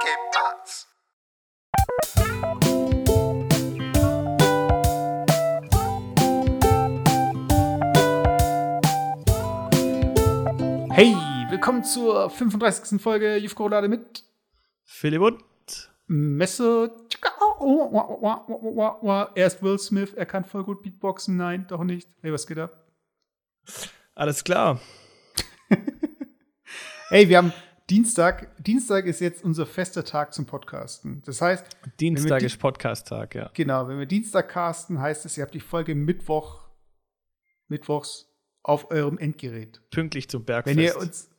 ¿Qué pasa? Hey, willkommen zur 35. Folge Jufko-Roulade mit Philipp und Messe. Erst Will Smith, er kann voll gut Beatboxen. Nein, doch nicht. Hey, was geht ab? alles klar. Hey, wir haben Dienstag. Dienstag ist jetzt unser fester Tag zum Podcasten. Das heißt, Dienstag di- ist Podcast-Tag, ja. genau, wenn wir Dienstag casten, heißt es, ihr habt die Folge Mittwoch, Mittwochs auf eurem Endgerät. Pünktlich zum Bergfest. Wenn ihr uns,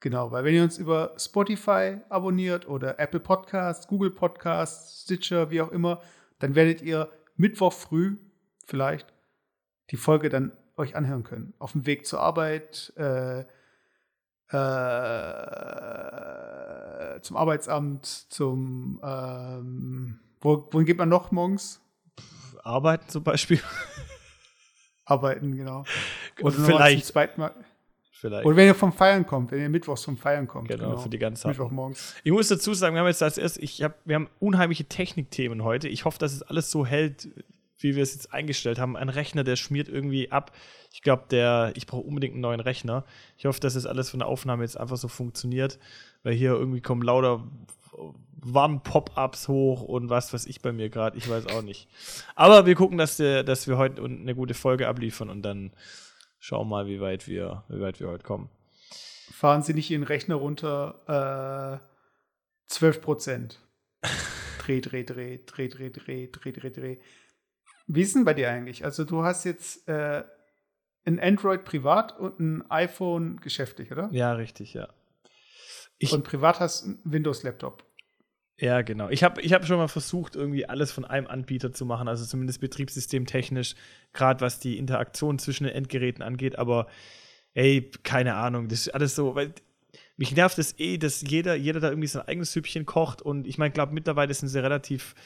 genau, weil wenn ihr uns über Spotify abonniert oder Apple Podcasts, Google Podcasts, Stitcher, wie auch immer, dann werdet ihr Mittwoch früh vielleicht die Folge dann euch anhören können. Auf dem Weg zur Arbeit, äh, äh, zum Arbeitsamt, zum, ähm, wo, wohin geht man noch morgens? Arbeiten zum Beispiel. Arbeiten, genau. Und nochmal vielleicht. Zum zweiten Mal. Vielleicht. Oder wenn ihr vom Feiern kommt, wenn ihr mittwochs vom Feiern kommt. Genau, für die ganze Zeit. Mittwochmorgens. Ich muss dazu sagen, wir haben jetzt als erstes, ich hab, wir haben unheimliche Technikthemen heute. Ich hoffe, dass es alles so hält, wie wir es jetzt eingestellt haben. Ein Rechner, der schmiert irgendwie ab. Ich glaube, der, ich brauche unbedingt einen neuen Rechner. Ich hoffe, dass es alles von der Aufnahme jetzt einfach so funktioniert, weil hier irgendwie kommen lauter Warn-Pop-Ups hoch und was weiß ich bei mir gerade. Ich weiß auch nicht. Aber wir gucken, dass, der, dass wir heute eine gute Folge abliefern und dann schauen mal, wie weit wir, wie weit wir heute kommen. fahren Sie nicht Ihren Rechner runter, äh, 12 Prozent. Dreh, dreh, dreh, dreh, dreh, dreh, dreh, dreh, dreh. Wie ist denn bei dir eigentlich? Also du hast jetzt äh, ein Android privat und ein iPhone geschäftlich, oder? Ja, richtig, ja. Ich, und privat hast du einen Windows-Laptop. Ja, genau. Ich habe ich hab schon mal versucht, irgendwie alles von einem Anbieter zu machen, also zumindest betriebssystemtechnisch, gerade was die Interaktion zwischen den Endgeräten angeht, aber ey, keine Ahnung, das ist alles so, weil mich nervt es eh, dass jeder, jeder da irgendwie sein eigenes Süppchen kocht und ich meine, glaube mittlerweile sind sie relativ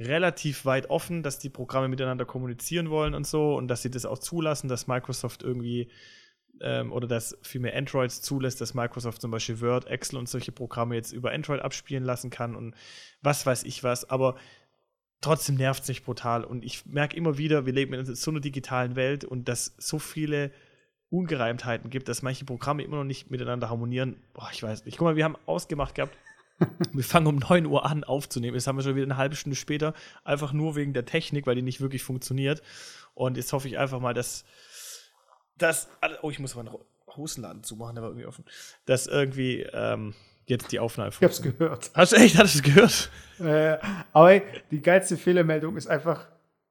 relativ weit offen, dass die Programme miteinander kommunizieren wollen und so und dass sie das auch zulassen, dass Microsoft irgendwie ähm, oder dass vielmehr Androids zulässt, dass Microsoft zum Beispiel Word, Excel und solche Programme jetzt über Android abspielen lassen kann und was weiß ich was, aber trotzdem nervt es mich brutal und ich merke immer wieder, wir leben in so einer digitalen Welt und dass so viele Ungereimtheiten gibt, dass manche Programme immer noch nicht miteinander harmonieren. Boah, ich weiß nicht. Guck mal, wir haben ausgemacht gehabt, wir fangen um 9 Uhr an aufzunehmen. Jetzt haben wir schon wieder eine halbe Stunde später, einfach nur wegen der Technik, weil die nicht wirklich funktioniert. Und jetzt hoffe ich einfach mal, dass das. Oh, ich muss meinen Hosenladen zumachen, der war irgendwie offen. Dass irgendwie ähm, jetzt die Aufnahme Ich hab's gehört. Hast du echt? Hattest du es gehört? Äh, aber die geilste Fehlermeldung ist einfach,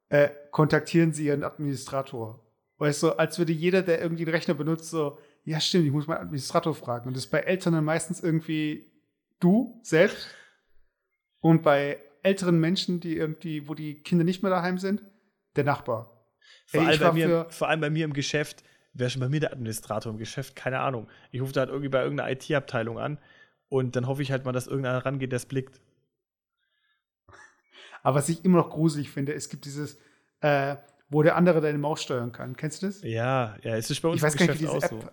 äh, kontaktieren Sie Ihren Administrator. Weißt du, als würde jeder, der irgendwie einen Rechner benutzt, so, ja stimmt, ich muss meinen Administrator fragen. Und das ist bei Eltern dann meistens irgendwie du selbst. Und bei älteren Menschen, die irgendwie, wo die Kinder nicht mehr daheim sind, der Nachbar. Vor, Ey, allem bei mir, vor allem bei mir im Geschäft, wer schon bei mir der Administrator im Geschäft, keine Ahnung. Ich rufe da halt irgendwie bei irgendeiner IT-Abteilung an und dann hoffe ich halt mal, dass irgendeiner rangeht, der es blickt. Aber was ich immer noch gruselig finde, es gibt dieses, äh, wo der andere deine Maus steuern kann. Kennst du das? Ja, ja, es ist bei uns ich weiß im gar nicht, wie Geschäft diese auch App. so.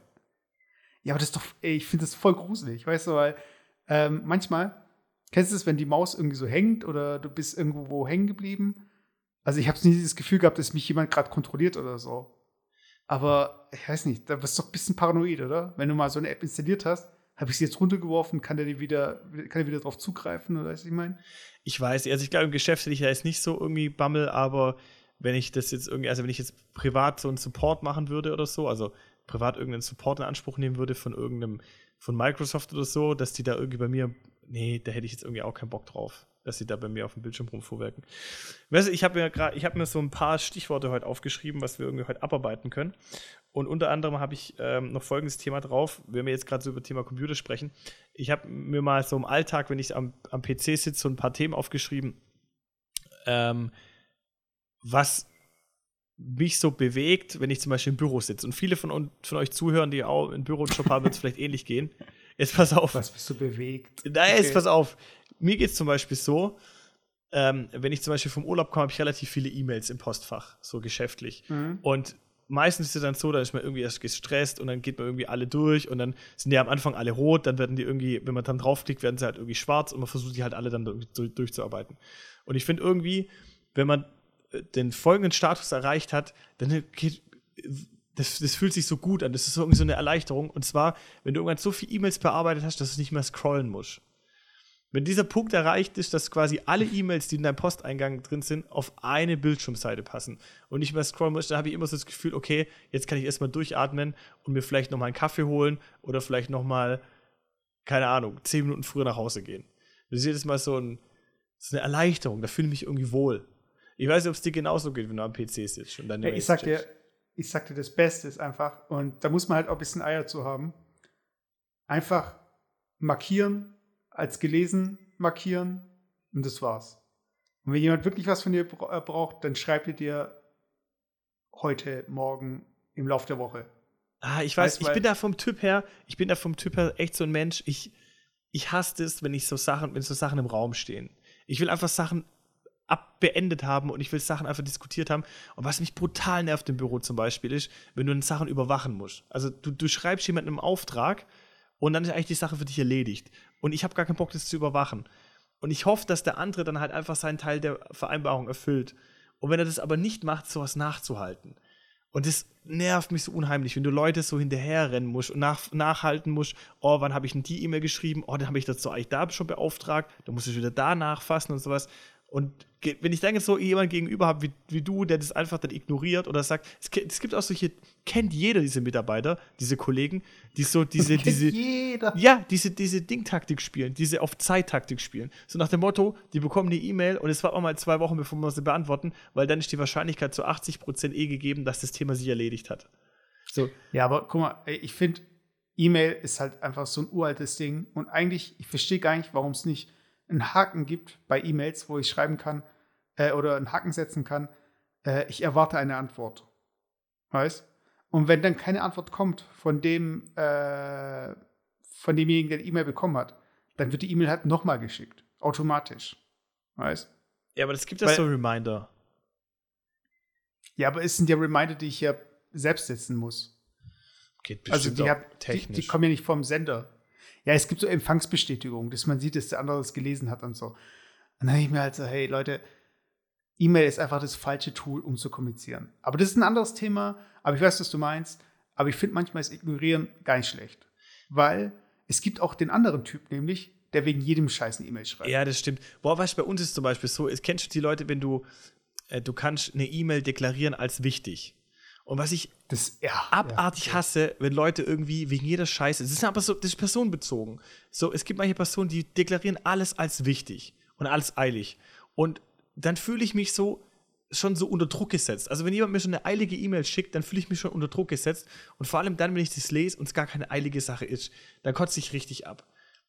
Ja, aber das ist doch, ey, ich finde das voll gruselig, weißt du, weil ähm, manchmal, kennst du es, wenn die Maus irgendwie so hängt oder du bist irgendwo wo hängen geblieben? Also ich habe nie dieses Gefühl gehabt, dass mich jemand gerade kontrolliert oder so. Aber ich weiß nicht, da bist du doch ein bisschen paranoid, oder? Wenn du mal so eine App installiert hast, habe ich sie jetzt runtergeworfen, kann der wieder, kann der wieder drauf zugreifen, oder was ich meine? Ich weiß, also ich glaube, im Geschäft hätte ich da jetzt nicht so irgendwie Bammel, aber wenn ich das jetzt irgendwie, also wenn ich jetzt privat so einen Support machen würde oder so, also privat irgendeinen Support in Anspruch nehmen würde von irgendeinem, von Microsoft oder so, dass die da irgendwie bei mir, nee, da hätte ich jetzt irgendwie auch keinen Bock drauf, dass sie da bei mir auf dem Bildschirm rumfuhrwerken. Weißt du, ich habe mir gerade, ich habe mir so ein paar Stichworte heute aufgeschrieben, was wir irgendwie heute abarbeiten können. Und unter anderem habe ich ähm, noch folgendes Thema drauf, wenn wir jetzt gerade so über Thema Computer sprechen. Ich habe mir mal so im Alltag, wenn ich am, am PC sitze, so ein paar Themen aufgeschrieben, ähm, was mich so bewegt, wenn ich zum Beispiel im Büro sitze. Und viele von, von euch zuhören, die auch im Büro einen Job haben, wird es vielleicht ähnlich gehen. Jetzt pass auf. Was bist du bewegt? Nein, jetzt Okay. pass auf. Mir geht es zum Beispiel so, ähm, wenn ich zum Beispiel vom Urlaub komme, habe ich relativ viele E-Mails im Postfach, so geschäftlich. Mhm. Und meistens ist es dann so, da ist man irgendwie erst gestresst und dann geht man irgendwie alle durch und dann sind die am Anfang alle rot, dann werden die irgendwie, wenn man dann draufklickt, werden sie halt irgendwie schwarz und man versucht die halt alle dann durch, durchzuarbeiten. Und ich finde irgendwie, wenn man den folgenden Status erreicht hat, dann geht, das, das fühlt sich so gut an. Das ist irgendwie so eine Erleichterung. Und zwar, wenn du irgendwann so viele E-Mails bearbeitet hast, dass du nicht mehr scrollen musst. Wenn dieser Punkt erreicht ist, dass quasi alle E-Mails, die in deinem Posteingang drin sind, auf eine Bildschirmseite passen und nicht mehr scrollen muss, dann habe ich immer so das Gefühl, okay, jetzt kann ich erstmal durchatmen und mir vielleicht nochmal einen Kaffee holen oder vielleicht nochmal, keine Ahnung, zehn Minuten früher nach Hause gehen. Das ist jedes Mal so, ein, so eine Erleichterung, da fühle ich mich irgendwie wohl. Ich weiß nicht, ob es dir genauso geht, wenn du am PC sitzt. Und dann ja, ich sag dir, ich sag dir, das Beste ist einfach, und da muss man halt auch ein bisschen Eier zu haben, einfach markieren, als gelesen markieren und das war's. Und wenn jemand wirklich was von dir äh, braucht, dann schreibt er dir heute, morgen, im Laufe der Woche. Ah, ich weiß, ich bin da vom Typ her, ich bin da vom Typ her echt so ein Mensch, ich, ich hasse es, wenn ich so Sachen, wenn so Sachen im Raum stehen. Ich will einfach Sachen abbeendet haben und ich will Sachen einfach diskutiert haben. Und was mich brutal nervt im Büro zum Beispiel ist, wenn du Sachen überwachen musst. Also du, du schreibst jemandem einen Auftrag und dann ist eigentlich die Sache für dich erledigt. Und ich habe gar keinen Bock, das zu überwachen. Und ich hoffe, dass der andere dann halt einfach seinen Teil der Vereinbarung erfüllt. Und wenn er das aber nicht macht, sowas nachzuhalten. Und das nervt mich so unheimlich, wenn du Leute so hinterherrennen musst und nach, nachhalten musst, oh, wann habe ich denn die E-Mail geschrieben? Oh, dann habe ich das so eigentlich da schon beauftragt, dann muss ich wieder da nachfassen und sowas. Und wenn ich dann jetzt so jemand gegenüber habe wie, wie du, der das einfach dann ignoriert oder sagt, es, es, gibt auch solche, kennt jeder diese Mitarbeiter, diese Kollegen, die so diese, diese, jeder. ja, diese, diese Ding-Taktik spielen, diese auf Zeit-Taktik spielen. So nach dem Motto, die bekommen eine E-Mail und es war auch mal zwei Wochen, bevor wir sie beantworten, weil dann ist die Wahrscheinlichkeit zu 80 Prozent eh gegeben, dass das Thema sich erledigt hat. So. Ja, aber guck mal, ich finde, E-Mail ist halt einfach so ein uraltes Ding und eigentlich, ich verstehe gar nicht, warum es nicht einen Haken gibt bei E-Mails, wo ich schreiben kann äh, oder einen Haken setzen kann, äh, ich erwarte eine Antwort. Weißt? Und wenn dann keine Antwort kommt von dem, äh, von demjenigen, der die E-Mail bekommen hat, dann wird die E-Mail halt nochmal geschickt. Automatisch. Weißt? Ja, aber das gibt ja so Reminder. Ja, aber es sind ja Reminder, die ich ja selbst setzen muss. Geht also die, hab, die, die, kommen ja nicht vom Sender. Ja, es gibt so Empfangsbestätigungen, dass man sieht, dass der andere es gelesen hat und so. Und dann habe ich mir halt so, hey Leute, E-Mail ist einfach das falsche Tool, um zu kommunizieren. Aber das ist ein anderes Thema, aber ich weiß, was du meinst. Aber ich finde manchmal ist Ignorieren gar nicht schlecht. Weil es gibt auch den anderen Typ, nämlich, der wegen jedem Scheiß eine E-Mail schreibt. Ja, das stimmt. Boah, weißt du, bei uns ist zum Beispiel so, kennst du die Leute, wenn du, äh, du kannst eine E-Mail deklarieren als wichtig. Und was ich das, ja, abartig ja, hasse, wenn Leute irgendwie wegen jeder Scheiße, das ist aber so, das ist personenbezogen. So, es gibt manche Personen, die deklarieren alles als wichtig und alles eilig. Und dann fühle ich mich so schon so unter Druck gesetzt. Also wenn jemand mir schon eine eilige E-Mail schickt, dann fühle ich mich schon unter Druck gesetzt. Und vor allem dann, wenn ich das lese und es gar keine eilige Sache ist, dann kotze ich richtig ab.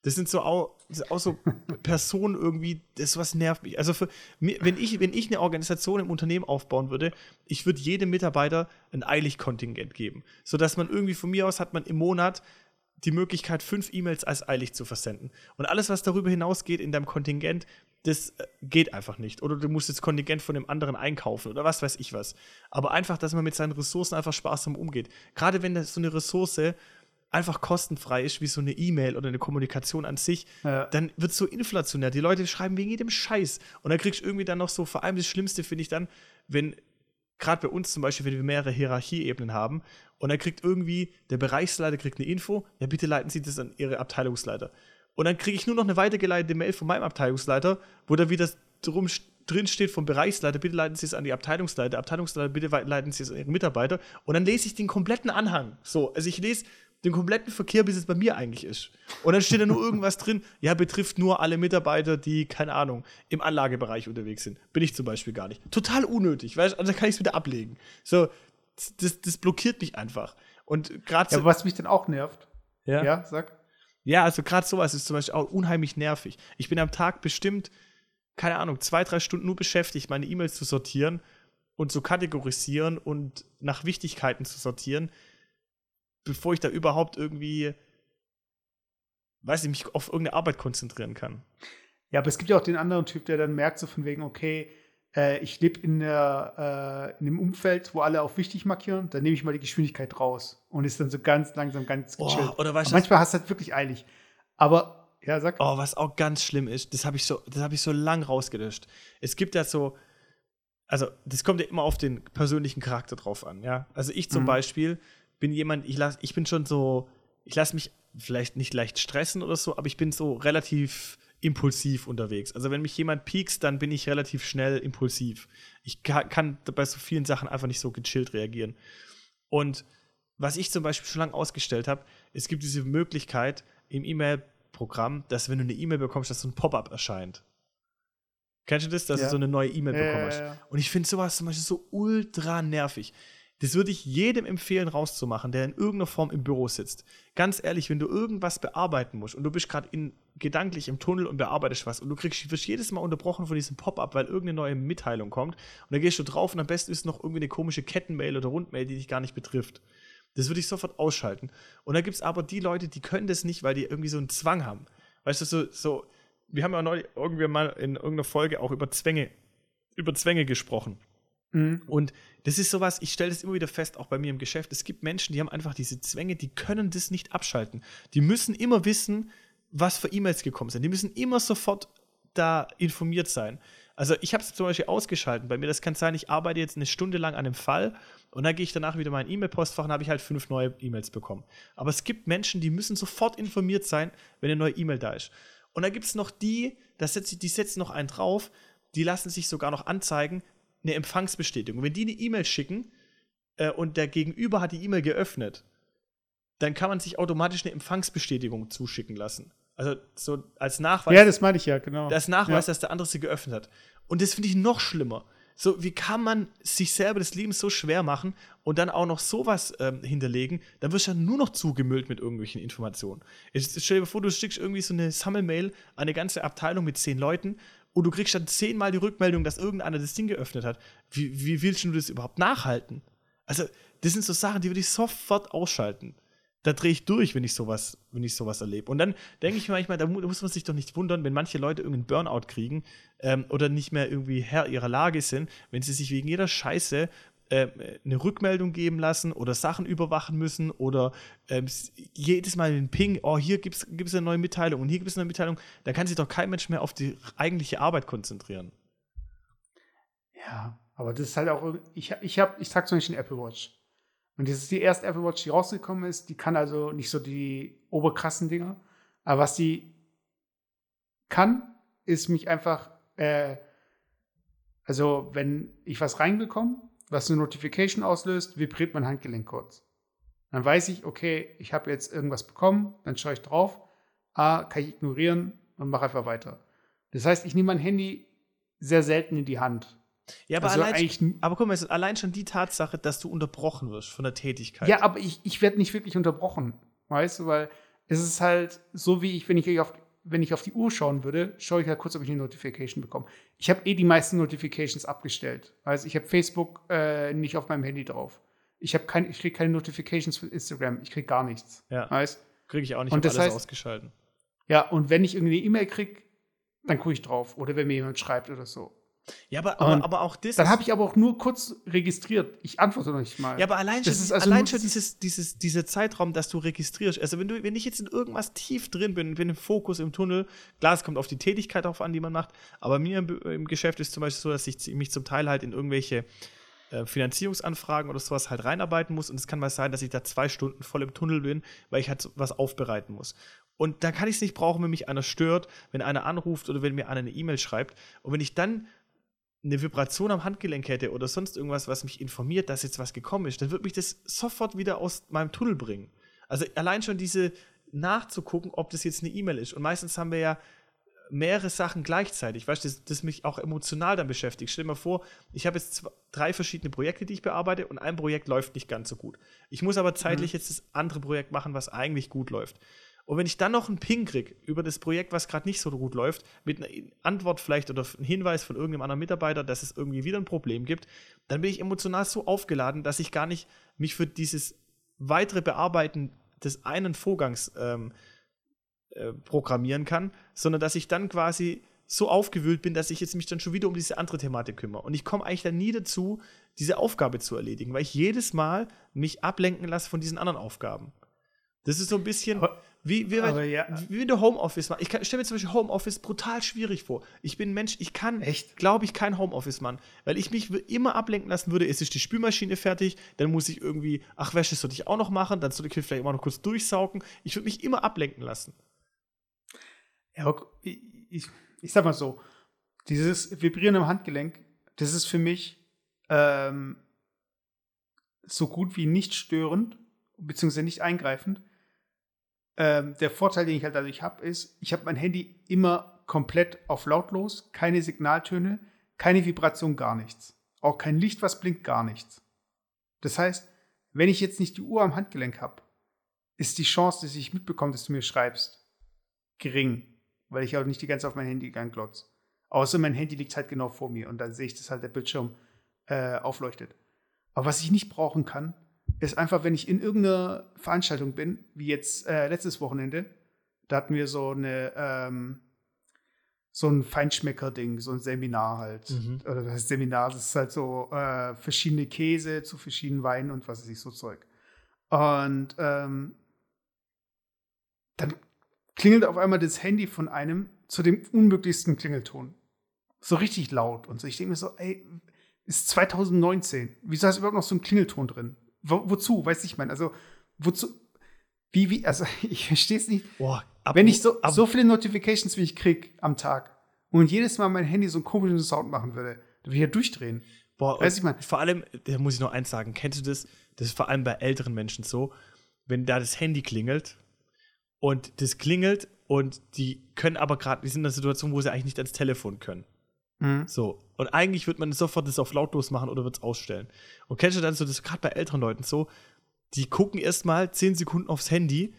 Das sind so auch, auch so Personen irgendwie, das was nervt mich. Also für, wenn ich, wenn ich eine Organisation im Unternehmen aufbauen würde, ich würde jedem Mitarbeiter ein Eilig-Kontingent geben. Sodass man irgendwie von mir aus hat man im Monat die Möglichkeit, fünf E-Mails als eilig zu versenden. Und alles, was darüber hinausgeht in deinem Kontingent, das äh, geht einfach nicht. Oder du musst das Kontingent von dem anderen einkaufen oder was weiß ich was. Aber einfach, dass man mit seinen Ressourcen einfach sparsam umgeht. Gerade wenn das so eine Ressource einfach kostenfrei ist, wie so eine E-Mail oder eine Kommunikation an sich, ja. dann wird es so inflationär. Die Leute schreiben wegen jedem Scheiß. Und dann kriegst du irgendwie dann noch so, vor allem das Schlimmste finde ich dann, wenn, gerade bei uns zum Beispiel, wenn wir mehrere Hierarchieebenen haben, und dann kriegt irgendwie, der Bereichsleiter kriegt eine Info, ja, bitte leiten Sie das an Ihre Abteilungsleiter. Und dann kriege ich nur noch eine weitergeleitete Mail von meinem Abteilungsleiter, wo da wieder drum drin steht vom Bereichsleiter, bitte leiten Sie es an die Abteilungsleiter, Abteilungsleiter, bitte leiten Sie es an Ihre Mitarbeiter. Und dann lese ich den kompletten Anhang. So, also ich lese den kompletten Verkehr, bis es bei mir eigentlich ist. Und dann steht da nur irgendwas drin, ja, betrifft nur alle Mitarbeiter, die, keine Ahnung, im Anlagebereich unterwegs sind. Bin ich zum Beispiel gar nicht. Total unnötig, weißt du, also kann ich es wieder ablegen. So, das, das blockiert mich einfach. Und gerade ja, was mich dann auch nervt. Ja, ja sag. Ja, also gerade sowas ist zum Beispiel auch unheimlich nervig. Ich bin am Tag bestimmt, keine Ahnung, zwei, drei Stunden nur beschäftigt, meine E-Mails zu sortieren und zu kategorisieren und nach Wichtigkeiten zu sortieren bevor ich da überhaupt irgendwie, weiß ich, mich auf irgendeine Arbeit konzentrieren kann. Ja, aber es gibt ja auch den anderen Typ, der dann merkt so von wegen, okay, äh, ich lebe in, der, äh, in einem Umfeld, wo alle auf wichtig markieren, dann nehme ich mal die Geschwindigkeit raus und ist dann so ganz langsam, ganz gechillt. Oh, oder weißt manchmal hast du halt wirklich eilig. Aber, ja, sag. Oh, was auch ganz schlimm ist, das habe ich, so, hab ich so lang rausgelöscht. Es gibt ja so, also das kommt ja immer auf den persönlichen Charakter drauf an, ja. Also ich zum mhm. Beispiel bin jemand, ich, lass, ich bin schon so, ich lasse mich vielleicht nicht leicht stressen oder so, aber ich bin so relativ impulsiv unterwegs. Also wenn mich jemand piekst, dann bin ich relativ schnell impulsiv. Ich kann, bei so vielen Sachen einfach nicht so gechillt reagieren. Und was ich zum Beispiel schon lange ausgestellt habe, es gibt diese Möglichkeit im E-Mail-Programm, dass wenn du eine E-Mail bekommst, dass so ein Pop-up erscheint. Kennst du das, dass ja. du so eine neue E-Mail bekommst? Ja, ja, Und ich finde sowas zum Beispiel so ultra nervig. Das würde ich jedem empfehlen, rauszumachen, der in irgendeiner Form im Büro sitzt. Ganz ehrlich, wenn du irgendwas bearbeiten musst und du bist gerade gedanklich im Tunnel und bearbeitest was und du kriegst, wirst jedes Mal unterbrochen von diesem Pop-up, weil irgendeine neue Mitteilung kommt und dann gehst du drauf und am besten ist noch irgendwie eine komische Kettenmail oder Rundmail, die dich gar nicht betrifft. Das würde ich sofort ausschalten. Und da gibt es aber die Leute, die können das nicht, weil die irgendwie so einen Zwang haben. Weißt du, so, so wir haben ja neulich irgendwie mal in irgendeiner Folge auch über Zwänge, über Zwänge gesprochen. Mhm. Und das ist sowas, ich stelle das immer wieder fest, auch bei mir im Geschäft. Es gibt Menschen, die haben einfach diese Zwänge, die können das nicht abschalten. Die müssen immer wissen, was für E-Mails gekommen sind. Die müssen immer sofort da informiert sein. Also ich habe es zum Beispiel ausgeschalten. Bei mir, das kann sein, ich arbeite jetzt eine Stunde lang an einem Fall und dann gehe ich danach wieder mein E-Mail-Postfach und habe ich halt fünf neue E-Mails bekommen. Aber es gibt Menschen, die müssen sofort informiert sein, wenn eine neue E-Mail da ist. Und dann gibt es noch die, das setzt, die setzen noch einen drauf, die lassen sich sogar noch anzeigen, eine Empfangsbestätigung. Wenn die eine E-Mail schicken äh, und der Gegenüber hat die E-Mail geöffnet, dann kann man sich automatisch eine Empfangsbestätigung zuschicken lassen. Also so als Nachweis. Ja, das meine ich ja, genau. Das Nachweis, ja. dass der andere sie geöffnet hat. Und das finde ich noch schlimmer. So, wie kann man sich selber das Leben so schwer machen und dann auch noch sowas ähm, hinterlegen? Dann wirst du ja nur noch zugemüllt mit irgendwelchen Informationen. Jetzt stell dir vor, du schickst irgendwie so eine Sammelmail an eine ganze Abteilung mit zehn Leuten und du kriegst dann zehnmal die Rückmeldung, dass irgendeiner das Ding geöffnet hat. Wie, wie willst du das überhaupt nachhalten? Also, das sind so Sachen, die würde ich sofort ausschalten. Da drehe ich durch, wenn ich sowas, wenn ich sowas erlebe. Und dann denke ich manchmal, da muss man sich doch nicht wundern, wenn manche Leute irgendeinen Burnout kriegen ähm, oder nicht mehr irgendwie Herr ihrer Lage sind, wenn sie sich wegen jeder Scheiße äh, eine Rückmeldung geben lassen oder Sachen überwachen müssen oder ähm, jedes Mal den Ping, oh, hier gibt es eine neue Mitteilung und hier gibt es eine Mitteilung, da kann sich doch kein Mensch mehr auf die eigentliche Arbeit konzentrieren. Ja, aber das ist halt auch, ich, ich, hab, ich trage zum Beispiel eine Apple Watch. Und das ist die erste Apple Watch, die rausgekommen ist. Die kann also nicht so die oberkrassen Dinger. Aber was die kann, ist mich einfach, äh, also wenn ich was reinbekomme, was eine Notification auslöst, vibriert mein Handgelenk kurz. Dann weiß ich, okay, ich habe jetzt irgendwas bekommen, dann schaue ich drauf. A, kann ich ignorieren und mache einfach weiter. Das heißt, ich nehme mein Handy sehr selten in die Hand. Ja, aber, also allein, aber guck mal, es ist allein schon die Tatsache, dass du unterbrochen wirst von der Tätigkeit. Ja, aber ich, ich werde nicht wirklich unterbrochen, weißt du, weil es ist halt so, wie ich, wenn ich auf, wenn ich auf die Uhr schauen würde, schaue ich halt kurz, ob ich eine Notification bekomme. Ich habe eh die meisten Notifications abgestellt. Also ich habe Facebook äh, nicht auf meinem Handy drauf. Ich, kein, ich kriege keine Notifications von Instagram. Ich kriege gar nichts. Ja. Weißt? Kriege ich auch nicht. Und das alles heißt, ausgeschalten. Ja, und wenn ich irgendwie eine E-Mail kriege, dann gucke ich drauf. Oder wenn mir jemand schreibt oder so. Ja, aber, aber, aber auch das. Dann habe ich aber auch nur kurz registriert. Ich antworte noch nicht mal. Ja, aber allein schon, also allein schon dieses, dieses, dieser Zeitraum, dass du registrierst. Also, wenn, du, wenn ich jetzt in irgendwas tief drin bin, bin im Fokus im Tunnel, klar, es kommt auf die Tätigkeit drauf an, die man macht. Aber mir im, im Geschäft ist zum Beispiel so, dass ich mich zum Teil halt in irgendwelche äh, Finanzierungsanfragen oder sowas halt reinarbeiten muss. Und es kann mal sein, dass ich da zwei Stunden voll im Tunnel bin, weil ich halt was aufbereiten muss. Und da kann ich es nicht brauchen, wenn mich einer stört, wenn einer anruft oder wenn mir einer eine E-Mail schreibt. Und wenn ich dann eine Vibration am Handgelenk hätte oder sonst irgendwas, was mich informiert, dass jetzt was gekommen ist, dann würde mich das sofort wieder aus meinem Tunnel bringen. Also allein schon diese nachzugucken, ob das jetzt eine E-Mail ist. Und meistens haben wir ja mehrere Sachen gleichzeitig, weißt du, das, das mich auch emotional dann beschäftigt. Stell dir mal vor, ich habe jetzt zwei, drei verschiedene Projekte, die ich bearbeite und ein Projekt läuft nicht ganz so gut. Ich muss aber zeitlich mhm. jetzt das andere Projekt machen, was eigentlich gut läuft. Und wenn ich dann noch einen Ping kriege über das Projekt, was gerade nicht so gut läuft, mit einer Antwort vielleicht oder einem Hinweis von irgendeinem anderen Mitarbeiter, dass es irgendwie wieder ein Problem gibt, dann bin ich emotional so aufgeladen, dass ich gar nicht mich für dieses weitere Bearbeiten des einen Vorgangs ähm, äh, programmieren kann, sondern dass ich dann quasi so aufgewühlt bin, dass ich jetzt mich dann schon wieder um diese andere Thematik kümmere. Und ich komme eigentlich dann nie dazu, diese Aufgabe zu erledigen, weil ich jedes Mal mich ablenken lasse von diesen anderen Aufgaben. Das ist so ein bisschen wie, wie, aber ja. wie wenn du Homeoffice machst. Ich stelle mir zum Beispiel Homeoffice brutal schwierig vor. Ich bin ein Mensch, ich kann, glaube ich, kein Homeoffice-Mann, weil ich mich immer ablenken lassen würde. Es ist die Spülmaschine fertig, dann muss ich irgendwie, ach, Wäsche sollte ich auch noch machen, dann sollte ich vielleicht immer noch kurz durchsaugen. Ich würde mich immer ablenken lassen. Ja, ich, ich, ich sag mal so, dieses Vibrieren im Handgelenk, das ist für mich ähm, so gut wie nicht störend, beziehungsweise nicht eingreifend. Ähm, der Vorteil, den ich halt dadurch habe, ist, ich habe mein Handy immer komplett auf lautlos, keine Signaltöne, keine Vibration, gar nichts. Auch kein Licht, was blinkt, gar nichts. Das heißt, wenn ich jetzt nicht die Uhr am Handgelenk habe, ist die Chance, dass ich mitbekomme, dass du mir schreibst, gering, weil ich auch nicht die ganze Zeit auf mein Handy glotz. Außer mein Handy liegt halt genau vor mir und dann sehe ich, dass halt der Bildschirm äh, aufleuchtet. Aber was ich nicht brauchen kann, ist einfach, wenn ich in irgendeiner Veranstaltung bin, wie jetzt äh, letztes Wochenende, da hatten wir so eine ähm, so ein Feinschmecker-Ding, so ein Seminar halt. Mhm. Oder das Seminar, das ist halt so äh, verschiedene Käse zu verschiedenen Weinen und was weiß ich, so Zeug. Und ähm, dann klingelt auf einmal das Handy von einem zu dem unmöglichsten Klingelton. So richtig laut und so. Ich denke mir so, ey, ist 2019. Wieso ist überhaupt noch so ein Klingelton drin? Wo, wozu? Weiß ich mein. Also, wozu? Wie, wie, also ich verstehe es nicht. Boah, Wenn ich so, ab- so viele Notifications, wie ich krieg am Tag und jedes Mal mein Handy so einen komischen Sound machen würde, dann würde ich ja durchdrehen. Boah, Weiß ich mal. Vor allem, da muss ich noch eins sagen, kennst du das? Das ist vor allem bei älteren Menschen so, wenn da das Handy klingelt und das klingelt und die können aber gerade, die sind in einer Situation, wo sie eigentlich nicht ans Telefon können. Mhm. So. Und eigentlich wird man sofort das auf lautlos machen oder wird es ausstellen. Und kennst du dann so, das gerade bei älteren Leuten so, die gucken erstmal 10 Sekunden aufs Handy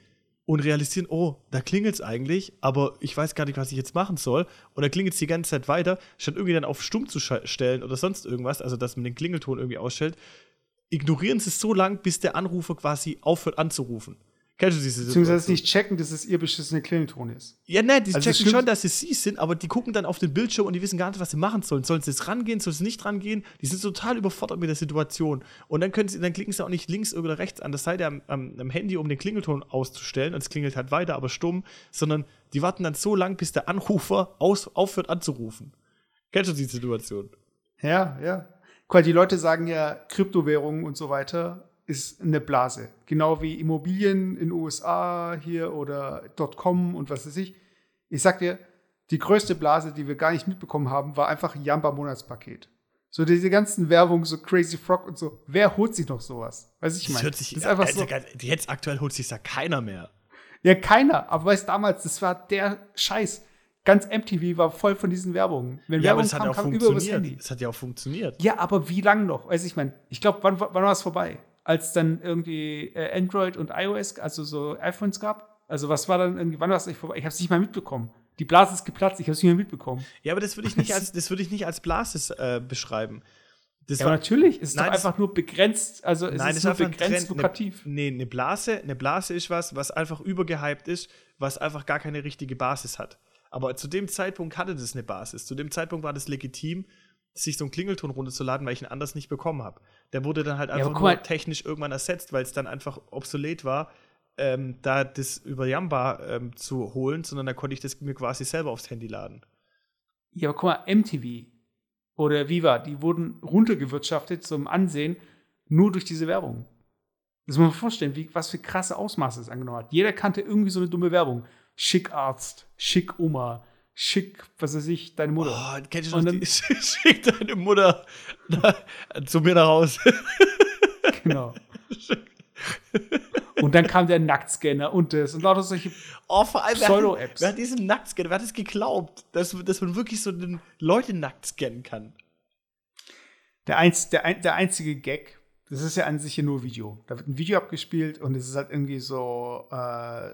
und realisieren, oh, da klingelt es eigentlich, aber ich weiß gar nicht, was ich jetzt machen soll. Und dann klingelt es die ganze Zeit weiter, statt irgendwie dann auf stumm zu stellen oder sonst irgendwas, also dass man den Klingelton irgendwie ausstellt, ignorieren sie es so lang, bis der Anrufer quasi aufhört anzurufen. Kennst du diese Beziehungsweise Situation? nicht checken, dass es ihr beschissener Klingelton ist. Ja, ne, die Also checken schon, dass es sie sind, aber die gucken dann auf den Bildschirm und die wissen gar nicht, was sie machen sollen. Sollen sie jetzt rangehen, sollen sie nicht rangehen? Die sind total überfordert mit der Situation. Und dann können sie, dann klicken sie auch nicht links oder rechts an der Seite am, am, am Handy, um den Klingelton auszustellen. Und es klingelt halt weiter, aber stumm, sondern die warten dann so lang, bis der Anrufer aus, aufhört anzurufen. Kennst du die Situation? Ja, ja. Guck die Leute sagen ja, Kryptowährungen und so weiter ist eine Blase. Genau wie Immobilien in USA hier oder .com und was weiß ich. Ich sag dir, die größte Blase, die wir gar nicht mitbekommen haben, war einfach ein Jamba-Monatspaket. So diese ganzen Werbung, so Crazy Frog und so. Wer holt sich noch sowas? Weiß ich meine. das ist einfach Alter, so. ganz- jetzt aktuell holt sich da keiner mehr. Ja, keiner. Aber weißt damals, das war der Scheiß. Ganz MTV war voll von diesen Werbungen. Wenn Ja, aber Werbung es hat ja kam, auch kam über das. Handy. Es hat ja auch funktioniert. Ja, aber wie lang noch? Weiß ich mein, ich glaube, wann, wann war es vorbei? Als dann irgendwie äh, Android und iOS, also so iPhones gab? Also was war dann irgendwie, wann war es nicht vorbei? Ich habe es nicht mal mitbekommen. Die Blase ist geplatzt, ich habe es nicht mehr mitbekommen. Ja, aber das würde ich nicht als, das würde ich nicht als Blasis äh, beschreiben. Das Ja, aber natürlich, es ist Nein, doch einfach nur begrenzt, also es Nein, ist nur ist einfach ein begrenzt Trend. lukrativ. Eine, nee, eine Blase, eine Blase ist was, was einfach übergehypt ist, was einfach gar keine richtige Basis hat. Aber zu dem Zeitpunkt hatte das eine Basis. Zu dem Zeitpunkt war das legitim, sich so einen Klingelton runterzuladen, weil ich ihn anders nicht bekommen habe. Der wurde dann halt einfach guck nur technisch irgendwann ersetzt, weil es dann einfach obsolet war, ähm, da das über Yamba ähm, zu holen, sondern da konnte ich das mir quasi selber aufs Handy laden. Ja, aber guck mal, MTV oder Viva, die wurden runtergewirtschaftet zum Ansehen nur durch diese Werbung. Das muss man sich vorstellen, wie, was für krasse Ausmaße es angenommen hat. Jeder kannte irgendwie so eine dumme Werbung. Schick Arzt, schick Oma, schick, was weiß ich, deine Mutter. Oh, kennst du noch dann- die, schick deine Mutter da, zu mir nach Hause. Genau. und dann kam der Nacktscanner und das und lauter solche. Oh, Pseudo-Apps. wer hat diesen Nacktscan, wer hat es geglaubt, dass, dass man wirklich so den Leute nackt scannen kann? Der, einz, der, der einzige Gag, das ist ja an sich ja nur Video. Da wird ein Video abgespielt und es ist halt irgendwie so äh,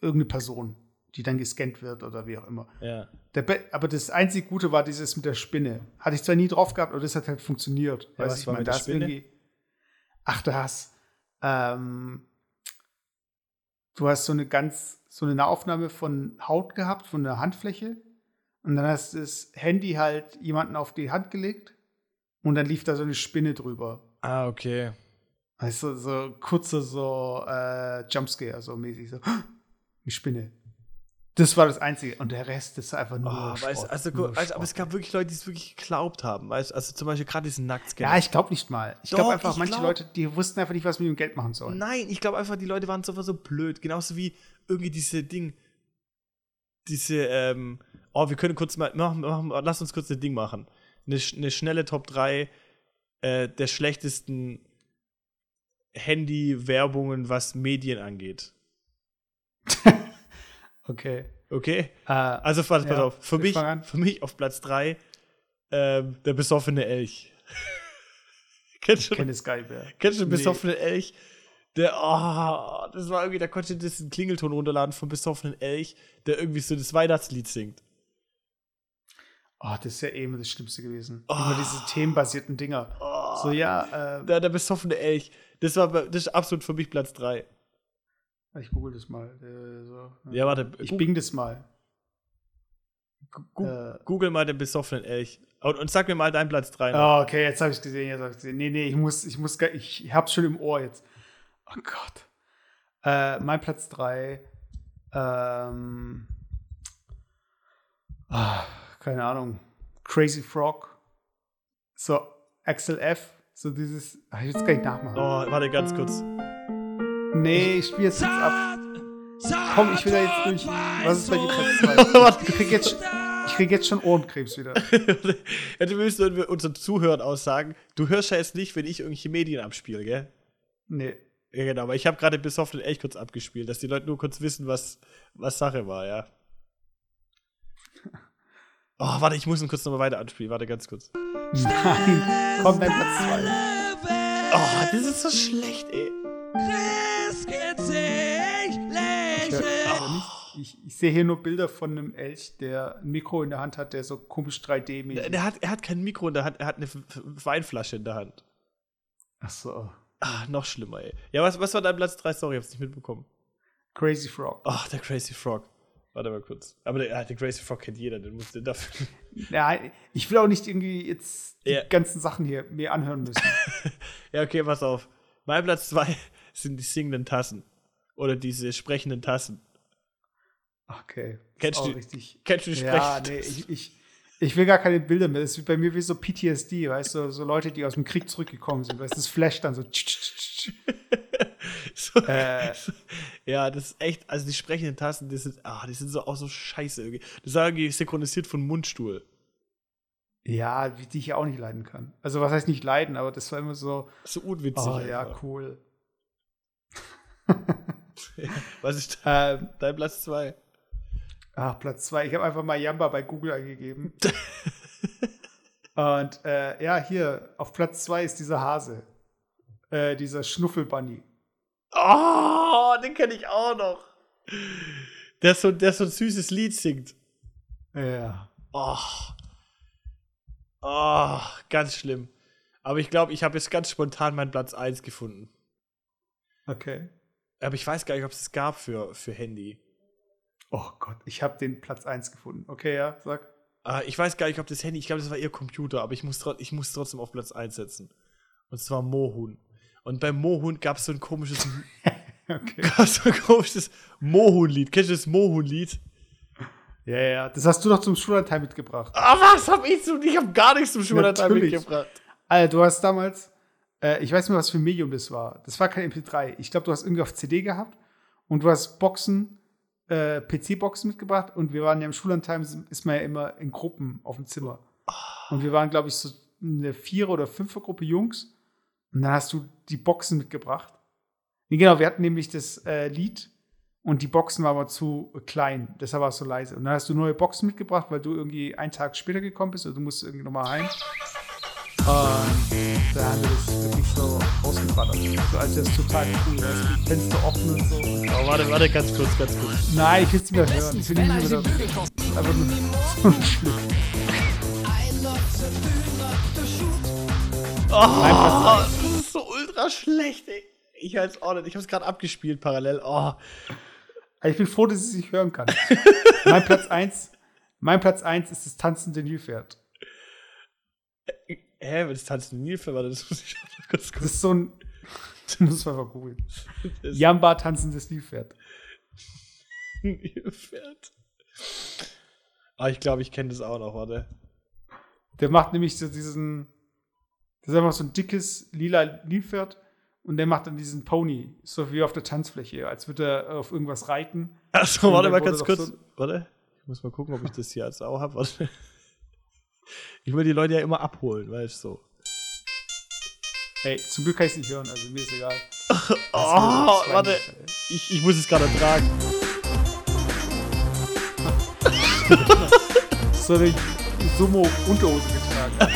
irgendeine Person, die dann gescannt wird oder wie auch immer. Ja. Aber das einzig Gute war dieses mit der Spinne. Hatte ich zwar nie drauf gehabt, aber das hat halt funktioniert. Ja, Weiß was ich war mal, mit da der ist Spinne? irgendwie. Ach, das. Ähm, du hast so eine ganz, so eine Nahaufnahme von Haut gehabt, von der Handfläche. Und dann hast du das Handy halt jemanden auf die Hand gelegt und dann lief da so eine Spinne drüber. Ah, okay. Also so kurze so äh, Jumpscare, so mäßig so eine Spinne. Das war das Einzige. Und der Rest ist einfach nur. Oh, Schrott, weißt, also, nur also, aber es gab wirklich Leute, die es wirklich geglaubt haben. Weißt, also zum Beispiel gerade diesen Nacktscanner. Ja, ich glaube nicht mal. Ich glaube einfach, ich manche glaub- Leute, die wussten einfach nicht, was mit dem Geld machen sollen. Nein, ich glaube einfach, die Leute waren so, so blöd. Genauso wie irgendwie diese Ding. Diese, ähm, oh, wir können kurz mal, machen, machen, lass uns kurz ein Ding machen. Eine, eine schnelle Top 3 äh, der schlechtesten Handy-Werbungen, was Medien angeht. Okay. Okay? Äh, Also, warte, pass Ja, auf. Für mich, für mich auf Platz 3 ähm, der besoffene Elch. Kennst du ich kenne das Geilbär. Kennst du den Nee. besoffenen Elch? Der, oh, das war irgendwie, da konnte ich diesen Klingelton runterladen vom besoffenen Elch, der irgendwie so das Weihnachtslied singt. Oh, das ist ja eh immer das Schlimmste gewesen. Oh. Immer diese themenbasierten Dinger. Oh, So, ja, äh, der, der besoffene Elch. Das war das ist absolut für mich Platz 3. ich google das mal. Äh, so. Ja, warte, Ich bing das mal. gu- Äh, google mal den besoffenen Elch. Und, und sag mir mal deinen Platz 3. Oh, okay, jetzt habe ich es gesehen, jetzt habe ich gesehen. Nee, nee, ich muss, ich muss, ich hab's schon im Ohr jetzt. Oh Gott. Äh, mein Platz 3, ähm, ah, keine Ahnung, Crazy Frog, so Axel F, so dieses, ach, ich will es gar nicht nachmachen. Oh, warte ganz kurz. Nee, ich spiele jetzt nichts ab. Komm, ich will da jetzt durch. Was ist bei Platz 2? Warte. Ich krieg jetzt, ich krieg jetzt schon Ohrenkrebs wieder. ja, du willst nur unseren Zuhörern aussagen, du hörst ja jetzt nicht, wenn ich irgendwelche Medien abspiele, gell? Nee. Ja, genau, aber ich habe gerade besoffenen Elch kurz abgespielt, dass die Leute nur kurz wissen, was, was Sache war, ja. Oh, warte, ich muss ihn kurz nochmal weiter anspielen. Warte, ganz kurz. Nein. Komm, dein Platz 2. Oh, das ist so schlecht, ey. Ich, ich sehe hier nur Bilder von einem Elch, der ein Mikro in der Hand hat, der so komisch 3D-mäßig. Der, der hat, er hat kein Mikro in der Hand, er hat eine Weinflasche in der Hand. Ach so. Ah, noch schlimmer, ey. Ja, was, was war dein Platz 3? Sorry, ich hab's nicht mitbekommen. Crazy Frog. Ach, der Crazy Frog. Warte mal kurz. Aber der, der Crazy Frog kennt jeder, den musste dafür. Ja, ich will auch nicht irgendwie jetzt die Ja. ganzen Sachen hier mir anhören müssen. ja, okay, pass auf. Mein Platz 2 sind die singenden Tassen. Oder diese sprechenden Tassen. Okay. Kennst du- richtig. Kennst du die Ja, nee, ich, ich, ich will gar keine Bilder mehr. Das ist bei mir wie so PTSD, weißt du, so Leute, die aus dem Krieg zurückgekommen sind. Weißt du, das flasht dann so. So, Äh. ja, das ist echt, also die sprechenden Tassen, die sind, ah, die sind so auch so scheiße irgendwie. Das ist irgendwie synchronisiert von Mundstuhl. Ja, die ich auch nicht leiden kann. Also, was heißt nicht leiden, aber das war immer so, So unwitzig. oh ja, einfach. cool. Was ist Ähm, dein Platz 2? Ach, Platz zwei. Ich habe einfach mal Jamba bei Google eingegeben. Und äh, ja, hier, auf Platz zwei ist dieser Hase. Äh, dieser Schnuffelbunny. Oh, den kenne ich auch noch. Der so, der so ein süßes Lied singt. Ja. Oh. Oh, ganz schlimm. Aber ich glaube, ich habe jetzt ganz spontan meinen Platz 1 gefunden. Okay. Aber ich weiß gar nicht, ob es es gab für, für Handy. Oh Gott, ich habe den Platz eins gefunden. Okay, ja, sag. Ah, ich weiß gar nicht, ob das Handy, ich glaube, das war ihr Computer, aber ich muss, ich muss trotzdem auf Platz 1 setzen. Und zwar Mohun. Und beim Mohun gab es so ein komisches, Okay. gab's so ein komisches Mohun-Lied. Kennst du das Mohun-Lied? Ja, ja, das hast du doch zum Schullandteil mitgebracht. Ah, was hab ich zu? Ich habe gar nichts zum Schullandteil Natürlich. mitgebracht. Alter, du hast damals, äh, ich weiß nicht mehr, was für ein Medium das war. Das war kein MP3. Ich glaube, du hast irgendwie auf CD gehabt und du hast Boxen, äh, PC-Boxen mitgebracht und wir waren ja im Schullandheim, ist man ja immer in Gruppen auf dem Zimmer. Und wir waren, glaube ich, so eine Vierer- oder Fünfer-Gruppe Jungs. Und dann hast du die Boxen mitgebracht. Nee, genau, wir hatten nämlich das äh, Lied und die Boxen waren aber zu klein, deshalb war es so leise. Und dann hast du neue Boxen mitgebracht, weil du irgendwie einen Tag später gekommen bist oder du musst irgendwie nochmal heim. Da haben wir das wirklich so ausgeballert. So als das total cool. Da ist die Fenster offen und so. Oh, warte, warte, ganz kurz, ganz kurz. Nein, ich will es nicht mehr hören. Ich will nicht mehr ist einfach nur so schlimm. Oh, das ist so ultra schlecht, ey. Ich als Ordnet, ich hab's gerade abgespielt parallel. Oh. Aber Ich bin froh, dass ich es nicht hören kann. mein Platz 1 Mein Platz 1 ist das tanzende Nilpferd. Hä, das tanzende Nilpferd, warte, das muss ich auch kurz Das gucken. ist so ein. Das muss man mal googeln. Jamba tanzendes Nilpferd. Nilpferd. Ah, ich glaube, ich kenne das auch noch, warte. Der macht nämlich so diesen. Das ist einfach so ein dickes lila Nilpferd. Und der macht dann diesen Pony, so wie auf der Tanzfläche, als würde er auf irgendwas reiten. Achso, warte mal ganz kurz. so- Warte. Ich muss mal gucken, ob ich das hier jetzt auch habe. Warte. Ich will die Leute ja immer abholen, weißt du so. Ey, zum Glück kann ich es nicht hören, also mir ist egal. Oh, warte. Ich, ich muss es gerade ertragen. So eine Sumo-Unterhose getragen.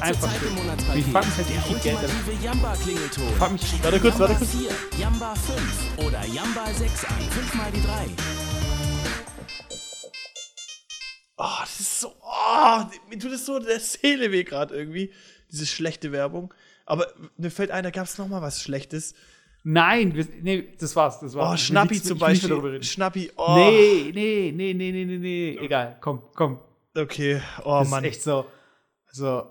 Einfach Zeit schön. im Monatspaket. Ich frag mich halt, wie viel Geld Jamba-Klingelton. frag mich, Warte kurz, warte Jamba kurz. 4, Jamba 5 oder Jamba 6 an. Fünfmal die 3. das ist so. Oh, mir tut es so der Seele weh gerade irgendwie. Diese schlechte Werbung. Aber mir fällt ein, da gab es noch mal was Schlechtes. Nein, nee, das war's. Das war's. Oh, Schnappi zum nicht darüber Beispiel. Schnappi, oh. Nee, nee, nee, nee, nee, nee, nee. Egal, komm, komm. Okay, oh Das Mann. ist echt so. Also,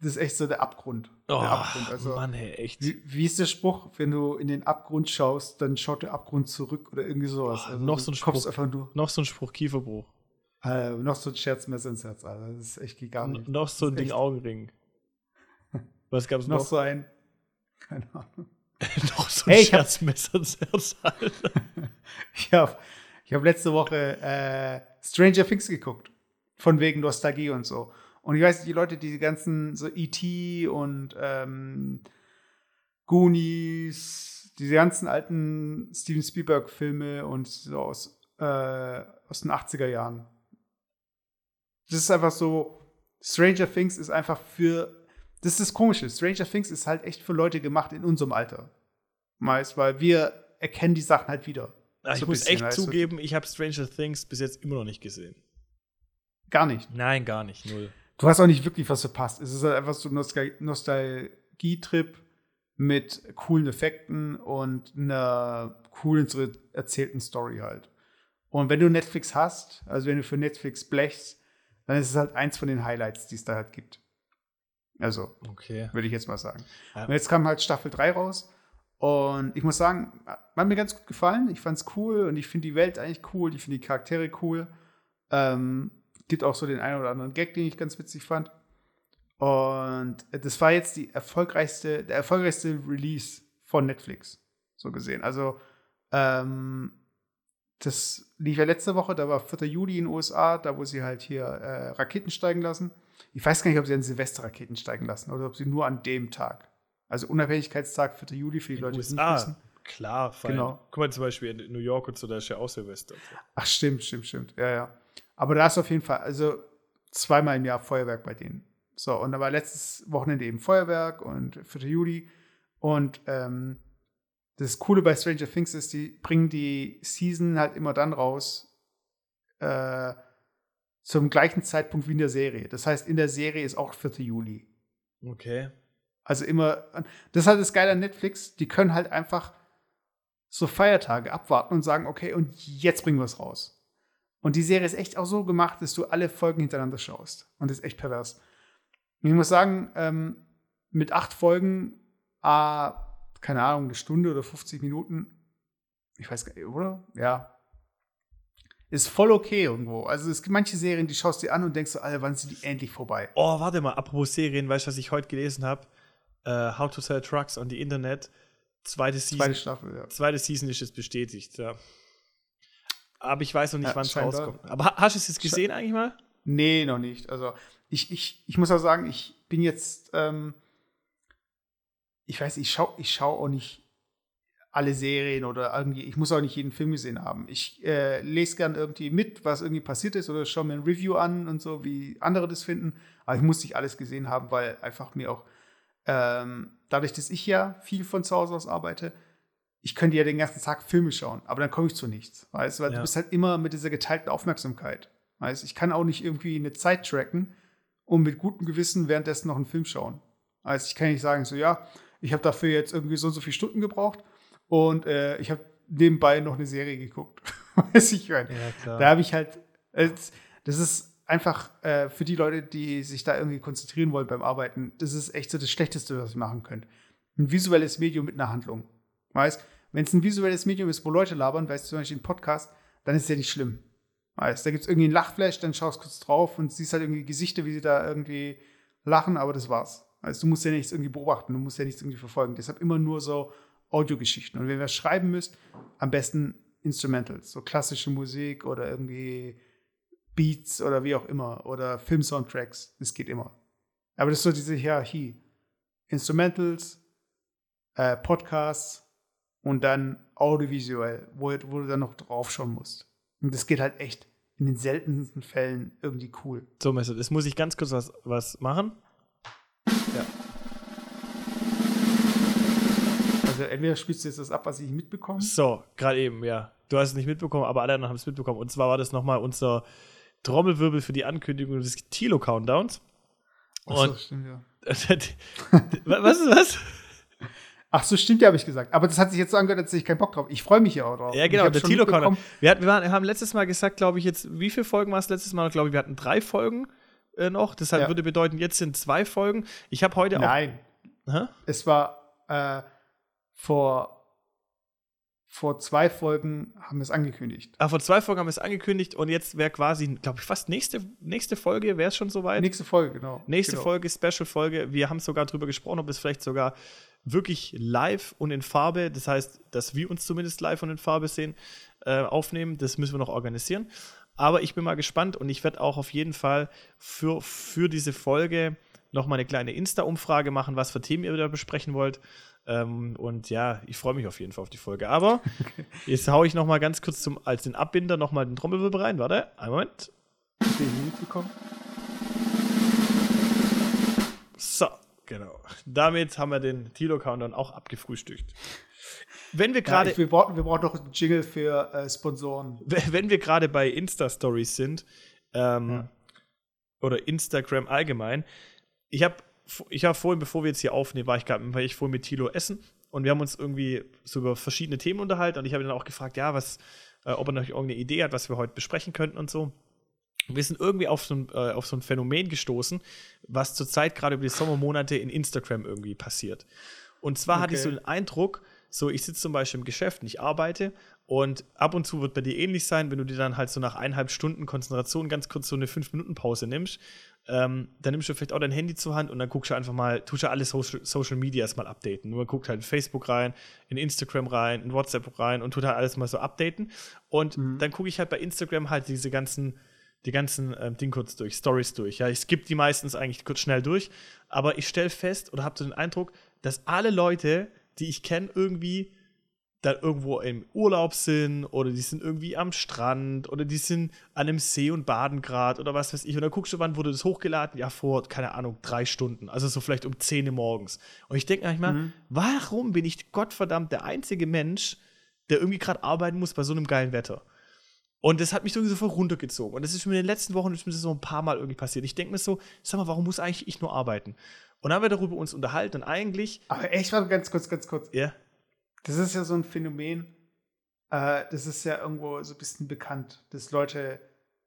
das ist echt so der Abgrund. oh, der Abgrund. Also, Mann, ey, echt. Wie, wie ist der Spruch, wenn du in den Abgrund schaust, dann schaut der Abgrund zurück oder irgendwie sowas. Oh, also, noch so ein Spruch. einfach nur. Noch so ein Spruch Kieferbruch. Äh, noch so ein Scherzmesser ins Herz, Alter. Das ist echt gigantisch. noch so ein Ding Augenring. Was gab's Noch noch? so ein. Keine Ahnung. noch so ein Hey, Scherzmesser ins Herz, Alter. Ich habe ich hab letzte Woche äh, Stranger Things geguckt. Von wegen Nostalgie und so. Und ich weiß, die Leute, die ganzen so E.T. und ähm, Goonies, diese ganzen alten Steven Spielberg-Filme und so aus, äh, aus den 80er Jahren. Das ist einfach so, Stranger Things ist einfach für, das ist das Komische, Stranger Things ist halt echt für Leute gemacht in unserem Alter. Meist, weil wir erkennen die Sachen halt wieder. Ah, Ich muss echt weißt du? zugeben, ich habe Stranger Things bis jetzt immer noch nicht gesehen. Gar nicht. Nein, gar nicht. Null. Du hast auch nicht wirklich was verpasst. Es ist halt einfach so ein Nostal Nostalgietrip mit coolen Effekten und einer coolen so erzählten Story halt. Und wenn du Netflix hast, also wenn du für Netflix blechst, dann ist es halt eins von den Highlights, die es da halt gibt. Also, Okay. würde ich jetzt mal sagen. Ja. Und jetzt kam halt Staffel 3 raus. Und ich muss sagen, hat mir ganz gut gefallen. Ich fand es cool und ich finde die Welt eigentlich cool. Ich finde die Charaktere cool. Ähm, gibt auch so den einen oder anderen Gag, den ich ganz witzig fand. Und das war jetzt die erfolgreichste, der erfolgreichste Release von Netflix, so gesehen. Also, ähm, das lief ja letzte Woche, da war 4. Juli in den USA, da wo sie halt hier äh, Raketen steigen lassen. Ich weiß gar nicht, ob sie an Silvester Raketen steigen lassen oder ob sie nur an dem Tag. Also Unabhängigkeitstag, 4. Juli für die Leute, die es nicht wissen. klar, fein. Genau. Guck mal zum Beispiel in New York und so, da ist ja auch Silvester. Ach, stimmt, stimmt, stimmt. Ja, ja. Aber da ist auf jeden Fall, also zweimal im Jahr Feuerwerk bei denen. So, und da war letztes Wochenende eben Feuerwerk und 4. Juli. Und ähm, das Coole bei Stranger Things ist, die bringen die Season halt immer dann raus, äh, zum gleichen Zeitpunkt wie in der Serie. Das heißt, in der Serie ist auch 4. Juli. Okay. Also immer, das ist halt das Geile an Netflix, die können halt einfach so Feiertage abwarten und sagen, okay, und jetzt bringen wir es raus. Und die Serie ist echt auch so gemacht, dass du alle Folgen hintereinander schaust. Und das ist echt pervers. Und ich muss sagen, ähm, mit acht Folgen, äh, keine Ahnung, eine Stunde oder 50 Minuten, ich weiß gar nicht, oder? Ja. Ist voll okay irgendwo. Also es gibt manche Serien, die schaust du dir an und denkst so, Alter, wann sind die endlich vorbei? Oh, warte mal, apropos Serien, weißt du, was ich heute gelesen habe? Äh, How to Sell Trucks on the Internet. Zweite Season. Zweite Staffel, ja. Zweite Season ist jetzt bestätigt, ja. Aber ich weiß noch nicht, Ja, wann es rauskommt. Aber ha- hast du es jetzt gesehen eigentlich mal? Nee, noch nicht. Also ich, ich, ich muss auch sagen, ich bin jetzt, ähm, ich weiß, ich schaue ich schau auch nicht alle Serien oder irgendwie, ich muss auch nicht jeden Film gesehen haben. Ich äh, lese gern irgendwie mit, was irgendwie passiert ist oder schaue mir ein Review an und so, wie andere das finden. Aber ich muss nicht alles gesehen haben, weil einfach mir auch, ähm, dadurch, dass ich ja viel von zu Hause aus arbeite, ich könnte ja den ganzen Tag Filme schauen, aber dann komme ich zu nichts. Weißt du, weil Ja. du bist halt immer mit dieser geteilten Aufmerksamkeit. Weißt ich kann auch nicht irgendwie eine Zeit tracken und mit gutem Gewissen währenddessen noch einen Film schauen. Also ich kann nicht sagen, so ja, ich habe dafür jetzt irgendwie so und so viele Stunden gebraucht und äh, ich habe nebenbei noch eine Serie geguckt. Weiß ich mein. Ja. Da habe ich halt, äh, das ist einfach äh, für die Leute, die sich da irgendwie konzentrieren wollen beim Arbeiten, das ist echt so das Schlechteste, was ihr machen könnt. Ein visuelles Medium mit einer Handlung. Weißt, wenn es ein visuelles Medium ist, wo Leute labern, weißt du, zum Beispiel ein Podcast, dann ist es ja nicht schlimm. Weißt, da gibt es irgendwie ein Lachflash, dann schaust du kurz drauf und siehst halt irgendwie Gesichter, wie sie da irgendwie lachen, aber das war's. Also du musst ja nichts irgendwie beobachten, du musst ja nichts irgendwie verfolgen. Deshalb immer nur so Audiogeschichten. Und wenn ihr schreiben müsst, am besten Instrumentals, so klassische Musik oder irgendwie Beats oder wie auch immer oder Film-Soundtracks. Das geht immer. Aber das ist so diese Hierarchie. Instrumentals, äh, Podcasts und dann audiovisuell, wo, wo du dann noch draufschauen musst. Und das geht halt echt in den seltensten Fällen irgendwie cool. So, Messer, jetzt muss ich ganz kurz was, was machen. Ja. Also entweder spielst du jetzt das ab, was ich mitbekomme. So, gerade eben, ja. Du hast es nicht mitbekommen, aber alle anderen haben es mitbekommen. Und zwar war das nochmal unser Trommelwirbel für die Ankündigung des Tilo-Countdowns. Ach so, Und stimmt ja. was ist was? Ach so, stimmt ja, habe ich gesagt. Aber das hat sich jetzt so angehört, als hätte ich keinen Bock drauf. Ich freue mich ja auch drauf. Ja, genau, der Tilo-Countdown. Wir, hatten, wir haben letztes Mal gesagt, glaube ich, jetzt, wie viele Folgen war es letztes Mal? Ich glaube, wir hatten drei Folgen äh, noch. Deshalb Ja. würde bedeuten, jetzt sind zwei Folgen. Ich habe heute Nein, auch. Hä? es war äh, vor, vor zwei Folgen haben wir es angekündigt. Ah, vor zwei Folgen haben wir es angekündigt und jetzt wäre quasi, glaube ich, fast nächste, nächste Folge, wäre es schon soweit. Nächste Folge, genau. Nächste genau. Folge, Special-Folge. Wir haben sogar drüber gesprochen, ob es vielleicht sogar wirklich live und in Farbe, das heißt, dass wir uns zumindest live und in Farbe sehen, äh, aufnehmen. Das müssen wir noch organisieren. Aber ich bin mal gespannt und ich werde auch auf jeden Fall für, für diese Folge noch mal eine kleine Insta-Umfrage machen, was für Themen ihr wieder besprechen wollt. Ähm, und ja, ich freue mich auf jeden Fall auf die Folge. Aber jetzt haue ich noch mal ganz kurz zum, als den Abbinder noch mal den Trommelwirbel rein. Warte, einen Moment. Habt ihr ihn mitbekommen? So, genau. Damit haben wir den Tilo-Countdown auch abgefrühstückt. Wenn wir Ja, gerade ich- wir, brauchen, wir brauchen noch einen Jingle für äh, Sponsoren. wenn wir gerade bei Insta-Stories sind, ähm, Ja. oder Instagram allgemein, ich habe ich hab vorhin, bevor wir jetzt hier aufnehmen, war ich, grad, war ich vorhin mit Tilo essen und wir haben uns irgendwie so über verschiedene Themen unterhalten und ich habe ihn dann auch gefragt, ja, was, äh, ob er noch irgendeine Idee hat, was wir heute besprechen könnten und so. Wir sind irgendwie auf so, ein, äh, auf so ein Phänomen gestoßen, was zurzeit gerade über die Sommermonate in Instagram irgendwie passiert. Und zwar hatte ich so Okay. den Eindruck, so ich sitze zum Beispiel im Geschäft und ich arbeite und ab und zu wird bei dir ähnlich sein, wenn du dir dann halt so nach eineinhalb Stunden Konzentration ganz kurz so eine fünf Minuten Pause nimmst, ähm, dann nimmst du vielleicht auch dein Handy zur Hand und dann guckst du einfach mal, tust du alle Social, Social Medias mal updaten. Nur guckt halt in Facebook rein, in Instagram rein, in WhatsApp rein und tut halt alles mal so updaten. Und dann gucke ich halt bei Instagram halt diese ganzen die ganzen ähm, Ding kurz durch, Stories durch. Ja, ich skippe die meistens eigentlich kurz schnell durch, aber ich stelle fest oder habe so den Eindruck, dass alle Leute, die ich kenne, irgendwie dann irgendwo im Urlaub sind oder die sind irgendwie am Strand oder die sind an einem See und baden gerade oder was weiß ich. Und dann guckst du, wann wurde das hochgeladen? Ja, vor, keine Ahnung, drei Stunden. Also so vielleicht um 10 Uhr morgens. Und ich denke manchmal, warum bin ich Gottverdammt der einzige Mensch, der irgendwie gerade arbeiten muss bei so einem geilen Wetter? Und das hat mich irgendwie so voll runtergezogen. Und das ist mir in den letzten Wochen ist mir so ein paar Mal irgendwie passiert. Ich denke mir so, sag mal, warum muss eigentlich ich nur arbeiten? Und dann haben wir darüber uns unterhalten und eigentlich, Aber echt, warte ganz kurz, ganz kurz. ja, Das ist ja so ein Phänomen, äh, das ist ja irgendwo so ein bisschen bekannt, dass Leute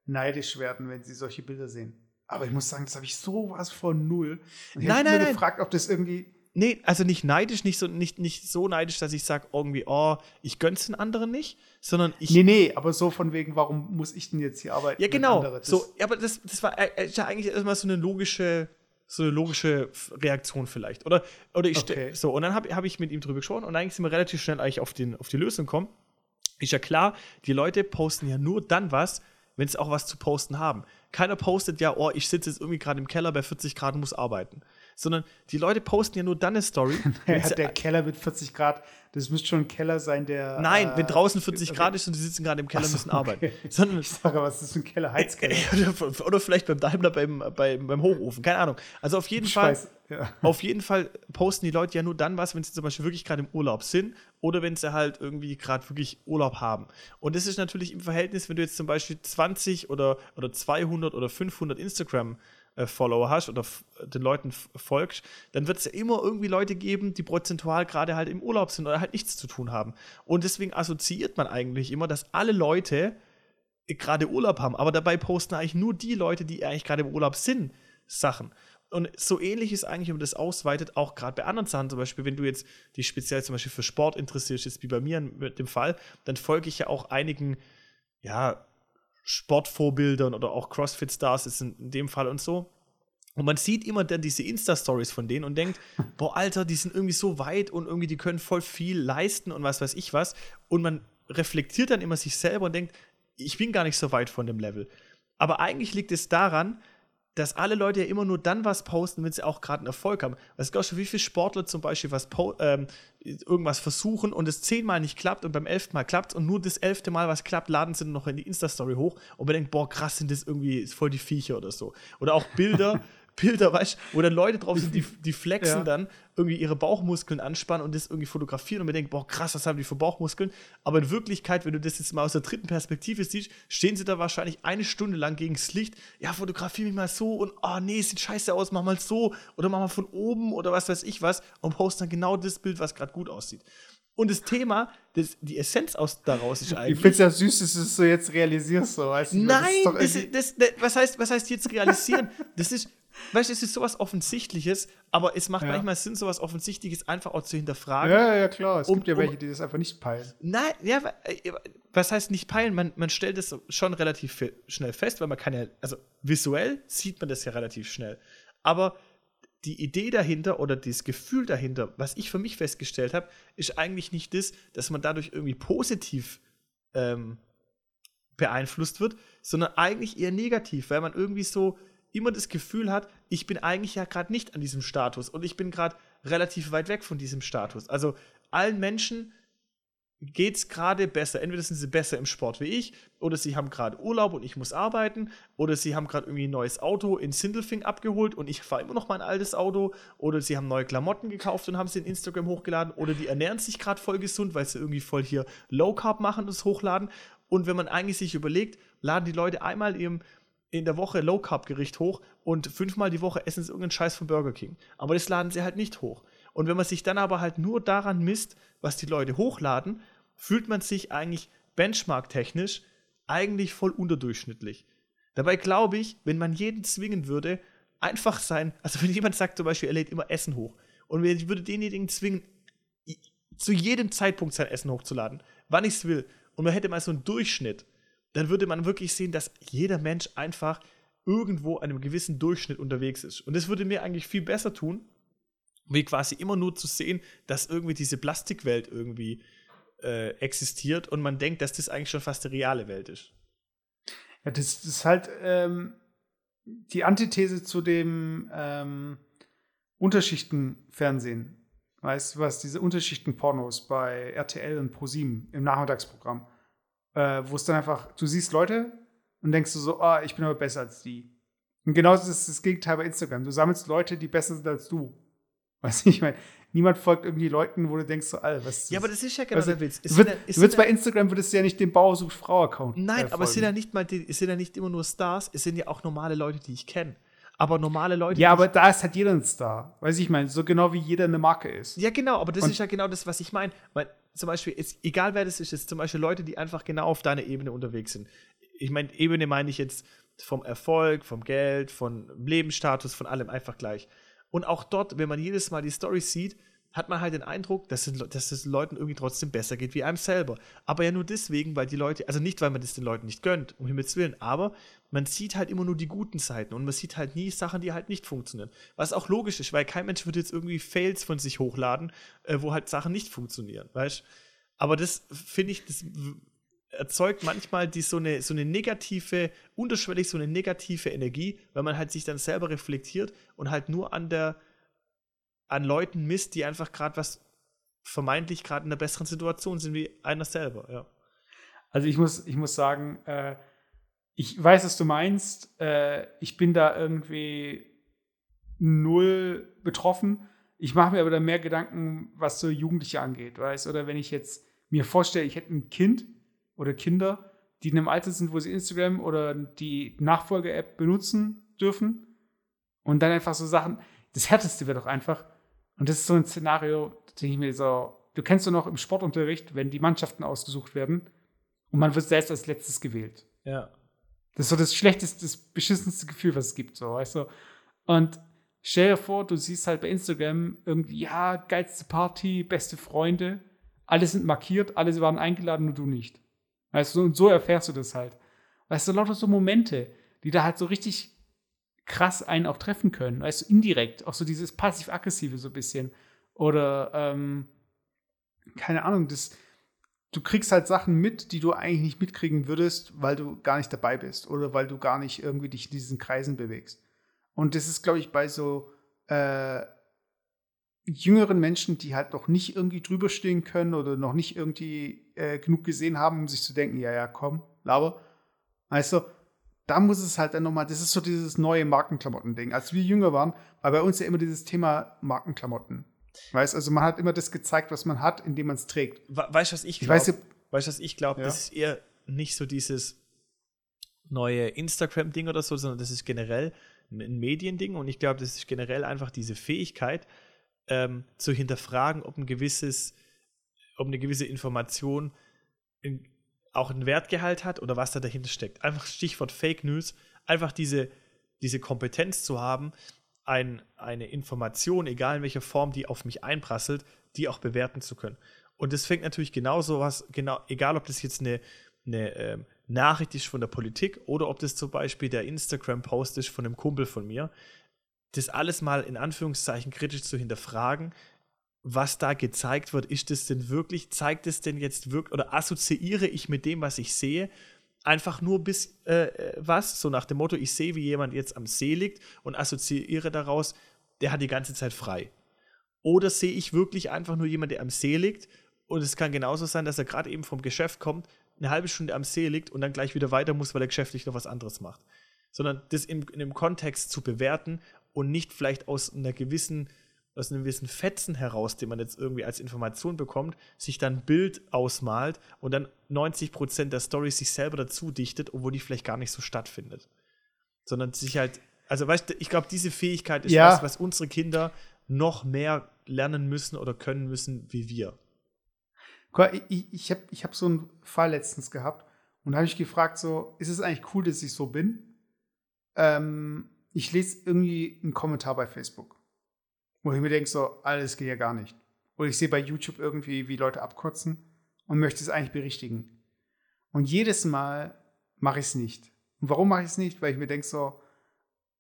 neidisch werden, wenn sie solche Bilder sehen. Aber ich muss sagen, das habe ich sowas von null. Und ich Nein, habe nein, mir nein. gefragt, ob das irgendwie. Nee, also nicht neidisch, nicht so, nicht, nicht so neidisch, dass ich sage irgendwie, oh, ich gönn's den anderen nicht, sondern ich. Nee, nee, aber so von wegen, warum muss ich denn jetzt hier arbeiten? ja, genau. so, aber das, das war äh, ist ja eigentlich erstmal so eine logische, so eine logische Reaktion vielleicht. Oder, oder ich Okay. so, und dann habe hab ich mit ihm drüber gesprochen und eigentlich sind wir relativ schnell eigentlich auf, den, auf die Lösung gekommen. Ist ja klar, die Leute posten ja nur dann was, wenn sie auch was zu posten haben. Keiner postet ja, oh, ich sitze jetzt irgendwie gerade im Keller bei 40 Grad und muss arbeiten. Sondern die Leute posten ja nur dann eine Story. wenn Ja, sie- der Keller mit 40 Grad, das müsste schon ein Keller sein, der. Nein, äh, wenn draußen 40 okay. Grad ist und die sitzen gerade im Keller und so, müssen arbeiten. okay. Sondern, Ich sage, was ist ein Keller? Heizkeller. oder, oder vielleicht beim Daimler beim, beim, beim Hochofen, keine Ahnung. Also auf jeden Ich Fall. weiß, ja. Auf jeden Fall posten die Leute ja nur dann was, wenn sie zum Beispiel wirklich gerade im Urlaub sind oder wenn sie halt irgendwie gerade wirklich Urlaub haben. Und das ist natürlich im Verhältnis, wenn du jetzt zum Beispiel 20 oder, oder 200 oder 500 äh, Follower hast oder den Leuten folgst, dann wird es ja immer irgendwie Leute geben, die prozentual gerade halt im Urlaub sind oder halt nichts zu tun haben. Und deswegen assoziiert man eigentlich immer, dass alle Leute gerade Urlaub haben, aber dabei posten eigentlich nur die Leute, die eigentlich gerade im Urlaub sind, Sachen. Und so ähnlich ist eigentlich, wenn man das ausweitet, auch gerade bei anderen Sachen, zum Beispiel, wenn du jetzt dich speziell zum Beispiel für Sport interessierst, jetzt wie bei mir mit dem Fall, dann folge ich ja auch einigen, ja, Sportvorbildern oder auch CrossFit-Stars ist in, in dem Fall und so. Und man sieht immer dann diese Insta-Stories von denen und denkt, boah, Alter, die sind irgendwie so weit und irgendwie die können voll viel leisten und was weiß ich was. Und man reflektiert dann immer sich selber und denkt, ich bin gar nicht so weit von dem Level. Aber eigentlich liegt es daran, dass alle Leute ja immer nur dann was posten, wenn sie auch gerade einen Erfolg haben. Weißt du, wie viele Sportler zum Beispiel was ähm, irgendwas versuchen und es zehnmal nicht klappt und beim elften Mal klappt und nur das elfte Mal was klappt, laden sie dann noch in die Insta-Story hoch und man denkt, boah, krass, sind das irgendwie voll die Viecher oder so. Oder auch Bilder, Bilder, weißt du, wo dann Leute drauf sind, die, die flexen ja. dann, irgendwie ihre Bauchmuskeln anspannen und das irgendwie fotografieren und mir denken, boah, krass, was haben die für Bauchmuskeln? Aber in Wirklichkeit, wenn du das jetzt mal aus der dritten Perspektive siehst, stehen sie da wahrscheinlich eine Stunde lang gegen das Licht, ja, fotografiere mich mal so und, oh nee, sieht scheiße aus, mach mal so oder mach mal von oben oder was weiß ich was und posten dann genau das Bild, was gerade gut aussieht. Und das Thema, das, die Essenz aus daraus ist eigentlich. Ich finde es ja süß, dass du es so jetzt realisierst. So. Weißt du, Nein, das das, das, was, heißt, was heißt jetzt realisieren? das ist, weißt du, es ist sowas Offensichtliches, aber es macht ja. manchmal Sinn, sowas Offensichtliches einfach auch zu hinterfragen. Ja, ja, klar. Es um, gibt ja welche, die das einfach nicht peilen. Nein, ja, äh, was heißt nicht peilen? Man, man stellt es schon relativ schnell fest, weil man kann ja, also visuell sieht man das ja relativ schnell. Aber die Idee dahinter oder das Gefühl dahinter, was ich für mich festgestellt habe, ist eigentlich nicht das, dass man dadurch irgendwie positiv ähm, beeinflusst wird, sondern eigentlich eher negativ, weil man irgendwie so immer das Gefühl hat, ich bin eigentlich ja gerade nicht an diesem Status und ich bin gerade relativ weit weg von diesem Status. Also allen Menschen geht es gerade besser. Entweder sind sie besser im Sport wie ich, oder sie haben gerade Urlaub und ich muss arbeiten, oder sie haben gerade irgendwie ein neues Auto in Sindelfing abgeholt und ich fahre immer noch mein altes Auto, oder sie haben neue Klamotten gekauft und haben sie in Instagram hochgeladen, oder die ernähren sich gerade voll gesund, weil sie irgendwie voll hier Low Carb machen und es hochladen. Und wenn man eigentlich sich überlegt, laden die Leute einmal im in der Woche Low Carb Gericht hoch und fünfmal die Woche essen sie irgendeinen Scheiß von Burger King. Aber das laden sie halt nicht hoch. Und wenn man sich dann aber halt nur daran misst, was die Leute hochladen, fühlt man sich eigentlich benchmark-technisch eigentlich voll unterdurchschnittlich. Dabei glaube ich, wenn man jeden zwingen würde, einfach sein, also wenn jemand sagt zum Beispiel, er lädt immer Essen hoch und ich würde denjenigen zwingen, zu jedem Zeitpunkt sein Essen hochzuladen, wann ich es will, und man hätte mal so einen Durchschnitt, dann würde man wirklich sehen, dass jeder Mensch einfach irgendwo einem gewissen Durchschnitt unterwegs ist. Und das würde mir eigentlich viel besser tun, wie quasi immer nur zu sehen, dass irgendwie diese Plastikwelt irgendwie äh, existiert und man denkt, dass das eigentlich schon fast die reale Welt ist. Ja, das, das ist halt ähm, die Antithese zu dem ähm, Unterschichtenfernsehen. Weißt du was, diese Unterschichtenpornos bei RTL und ProSieben im Nachmittagsprogramm äh, wo es dann einfach, du siehst Leute und denkst du so, ah, ich bin aber besser als die. Und genauso ist das Gegenteil bei Instagram. Du sammelst Leute, die besser sind als du. Weißt du, ich meine, niemand folgt irgendwie Leuten, wo du denkst, so, Alter, was ist Ja, aber das ist ja genau der Witz. Es wird, ja, du würdest bei Instagram würdest du ja nicht den Bauer sucht Frau-Account. Nein, äh, aber es sind ja nicht mal die, es sind ja nicht immer nur Stars, es sind ja auch normale Leute, die ich kenne. Aber normale Leute. Ja, aber da ist halt jeder ein Star. Weiß ich meine, so genau wie jeder eine Marke ist. Ja, genau, aber das Und ist ja genau das, was ich meine. Weil zum Beispiel, ist, egal wer das ist, ist zum Beispiel Leute, die einfach genau auf deiner Ebene unterwegs sind. Ich meine, Ebene meine ich jetzt vom Erfolg, vom Geld, vom Lebensstatus, von allem einfach gleich. Und auch dort, wenn man jedes Mal die Story sieht, hat man halt den Eindruck, dass es, dass es Leuten irgendwie trotzdem besser geht wie einem selber. Aber ja nur deswegen, weil die Leute, also nicht, weil man das den Leuten nicht gönnt, um Himmels Willen, aber man sieht halt immer nur die guten Seiten und man sieht halt nie Sachen, die halt nicht funktionieren. Was auch logisch ist, weil kein Mensch wird jetzt irgendwie Fails von sich hochladen, äh, wo halt Sachen nicht funktionieren, weißt Aber das finde ich, das erzeugt manchmal die so eine, so eine negative, unterschwellig so eine negative Energie, weil man halt sich dann selber reflektiert und halt nur an der an Leuten misst, die einfach gerade was vermeintlich gerade in einer besseren Situation sind wie einer selber, ja. Also ich muss, ich muss sagen, äh, ich weiß, was du meinst. Äh, ich bin da irgendwie null betroffen. Ich mache mir aber dann mehr Gedanken, was so Jugendliche angeht, weißt Oder wenn ich jetzt mir vorstelle, ich hätte ein Kind oder Kinder, die in einem Alter sind, wo sie Instagram oder die Nachfolge-App benutzen dürfen Und dann einfach so Sachen, das Härteste wäre doch einfach, und das ist so ein Szenario, denke ich mir so, du kennst du noch im Sportunterricht, wenn die Mannschaften ausgesucht werden und man wird selbst als letztes gewählt. Ja. Das ist so das schlechteste, das beschissenste Gefühl, was es gibt, so, weißt du. Und stell dir vor, du siehst halt bei Instagram irgendwie, ja, geilste Party, beste Freunde, alle sind markiert, alle waren eingeladen, nur du nicht. Weißt du, und so erfährst du das halt. Weißt du, lauter so Momente, die da halt so richtig krass einen auch treffen können. Weißt du, indirekt, auch so dieses passiv-aggressive so ein bisschen. Oder, ähm, keine Ahnung, das, du kriegst halt Sachen mit, die du eigentlich nicht mitkriegen würdest, weil du gar nicht dabei bist oder weil du gar nicht irgendwie dich in diesen Kreisen bewegst. Und das ist, glaube ich, bei so äh, jüngeren Menschen, die halt noch nicht irgendwie drüber stehen können oder noch nicht irgendwie äh, genug gesehen haben, um sich zu denken, ja, ja, komm, laber. Weißt du, da muss es halt dann nochmal, das ist so dieses neue Markenklamotten-Ding. Als wir jünger waren, war bei uns ja immer dieses Thema Markenklamotten. Weißt also man hat immer das gezeigt, was man hat, indem man es trägt. Weißt du, was ich glaube? Weißt du, was ich glaube? Ja. Das ist eher nicht so dieses neue Instagram-Ding oder so, sondern das ist generell ein Mediending und ich glaube, das ist generell einfach diese Fähigkeit, ähm, zu hinterfragen, ob ein gewisses, ob eine gewisse Information in, auch einen Wertgehalt hat oder was da dahinter steckt. Einfach Stichwort Fake News, einfach diese, diese Kompetenz zu haben, ein, eine Information, egal in welcher Form die auf mich einprasselt, die auch bewerten zu können. Und das fängt natürlich genauso was, genau, egal ob das jetzt eine, eine ähm, Nachricht ist von der Politik oder ob das zum Beispiel der Instagram-Post ist von einem Kumpel von mir, das alles mal in Anführungszeichen kritisch zu hinterfragen, was da gezeigt wird, ist das denn wirklich, zeigt es denn jetzt wirklich, oder assoziiere ich mit dem, was ich sehe, einfach nur bis äh, äh, was, so nach dem Motto, ich sehe, wie jemand jetzt am See liegt und assoziiere daraus, der hat die ganze Zeit frei. Oder sehe ich wirklich einfach nur jemand, der am See liegt und es kann genauso sein, dass er gerade eben vom Geschäft kommt, eine halbe Stunde am See liegt und dann gleich wieder weiter muss, weil er geschäftlich noch was anderes macht. Sondern das in, in einem Kontext zu bewerten und nicht vielleicht aus einer gewissen, aus einem gewissen Fetzen heraus, den man jetzt irgendwie als Information bekommt, sich dann ein Bild ausmalt und dann 90% der Story sich selber dazu dichtet, obwohl die vielleicht gar nicht so stattfindet. Sondern sich halt, also weißt du, ich glaube, diese Fähigkeit ist Ja. was, was unsere Kinder noch mehr lernen müssen oder können müssen wie wir. Ich, ich habe ich hab so einen Fall letztens gehabt und da habe ich gefragt, so, ist es eigentlich cool, dass ich so bin? Ähm, ich lese irgendwie einen Kommentar bei Facebook, wo ich mir denke, so, alles geht ja gar nicht. Oder ich sehe bei YouTube irgendwie, wie Leute abkotzen und möchte es eigentlich berichtigen. Und jedes Mal mache ich es nicht. Und warum mache ich es nicht? Weil ich mir denke, so,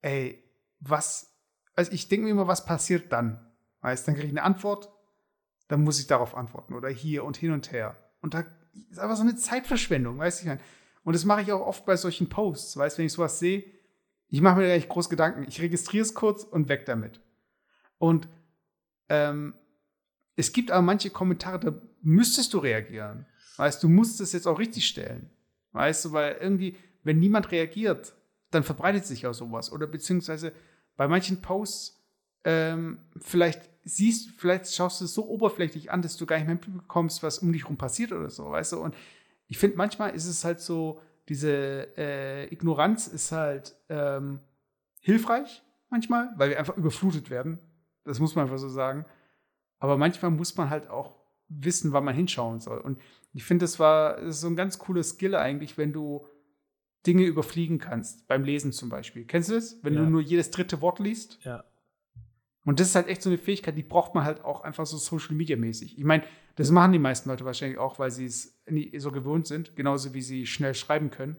ey, was, also ich denke mir immer, was passiert dann? Weißt, dann kriege ich eine Antwort, dann muss ich darauf antworten oder hier und hin und her. Und da ist einfach so eine Zeitverschwendung, weißt du? Und das mache ich auch oft bei solchen Posts, weißt du, wenn ich sowas sehe, ich mache mir da nicht groß Gedanken. Ich registriere es kurz und weg damit. Und ähm, es gibt aber manche Kommentare, da müsstest du reagieren. Weißt du, musst es jetzt auch richtig stellen. Weißt du, weil irgendwie, wenn niemand reagiert, dann verbreitet sich auch sowas. Oder beziehungsweise bei manchen Posts, ähm, vielleicht siehst, vielleicht schaust du es so oberflächlich an, dass du gar nicht mehr mitbekommst, was um dich rum passiert oder so, weißt du? Und ich finde, manchmal ist es halt so, diese äh, Ignoranz ist halt ähm, hilfreich, manchmal, weil wir einfach überflutet werden. Das muss man einfach so sagen. Aber manchmal muss man halt auch wissen, wann man hinschauen soll. Und ich finde, das war das ist so ein ganz cooler Skill eigentlich, wenn du Dinge überfliegen kannst, beim Lesen zum Beispiel. Kennst du das? Wenn Ja. du nur jedes dritte Wort liest? Ja. Und das ist halt echt so eine Fähigkeit, die braucht man halt auch einfach so Social Media mäßig. Ich meine, das machen die meisten Leute wahrscheinlich auch, weil sie es so gewohnt sind, genauso wie sie schnell schreiben können.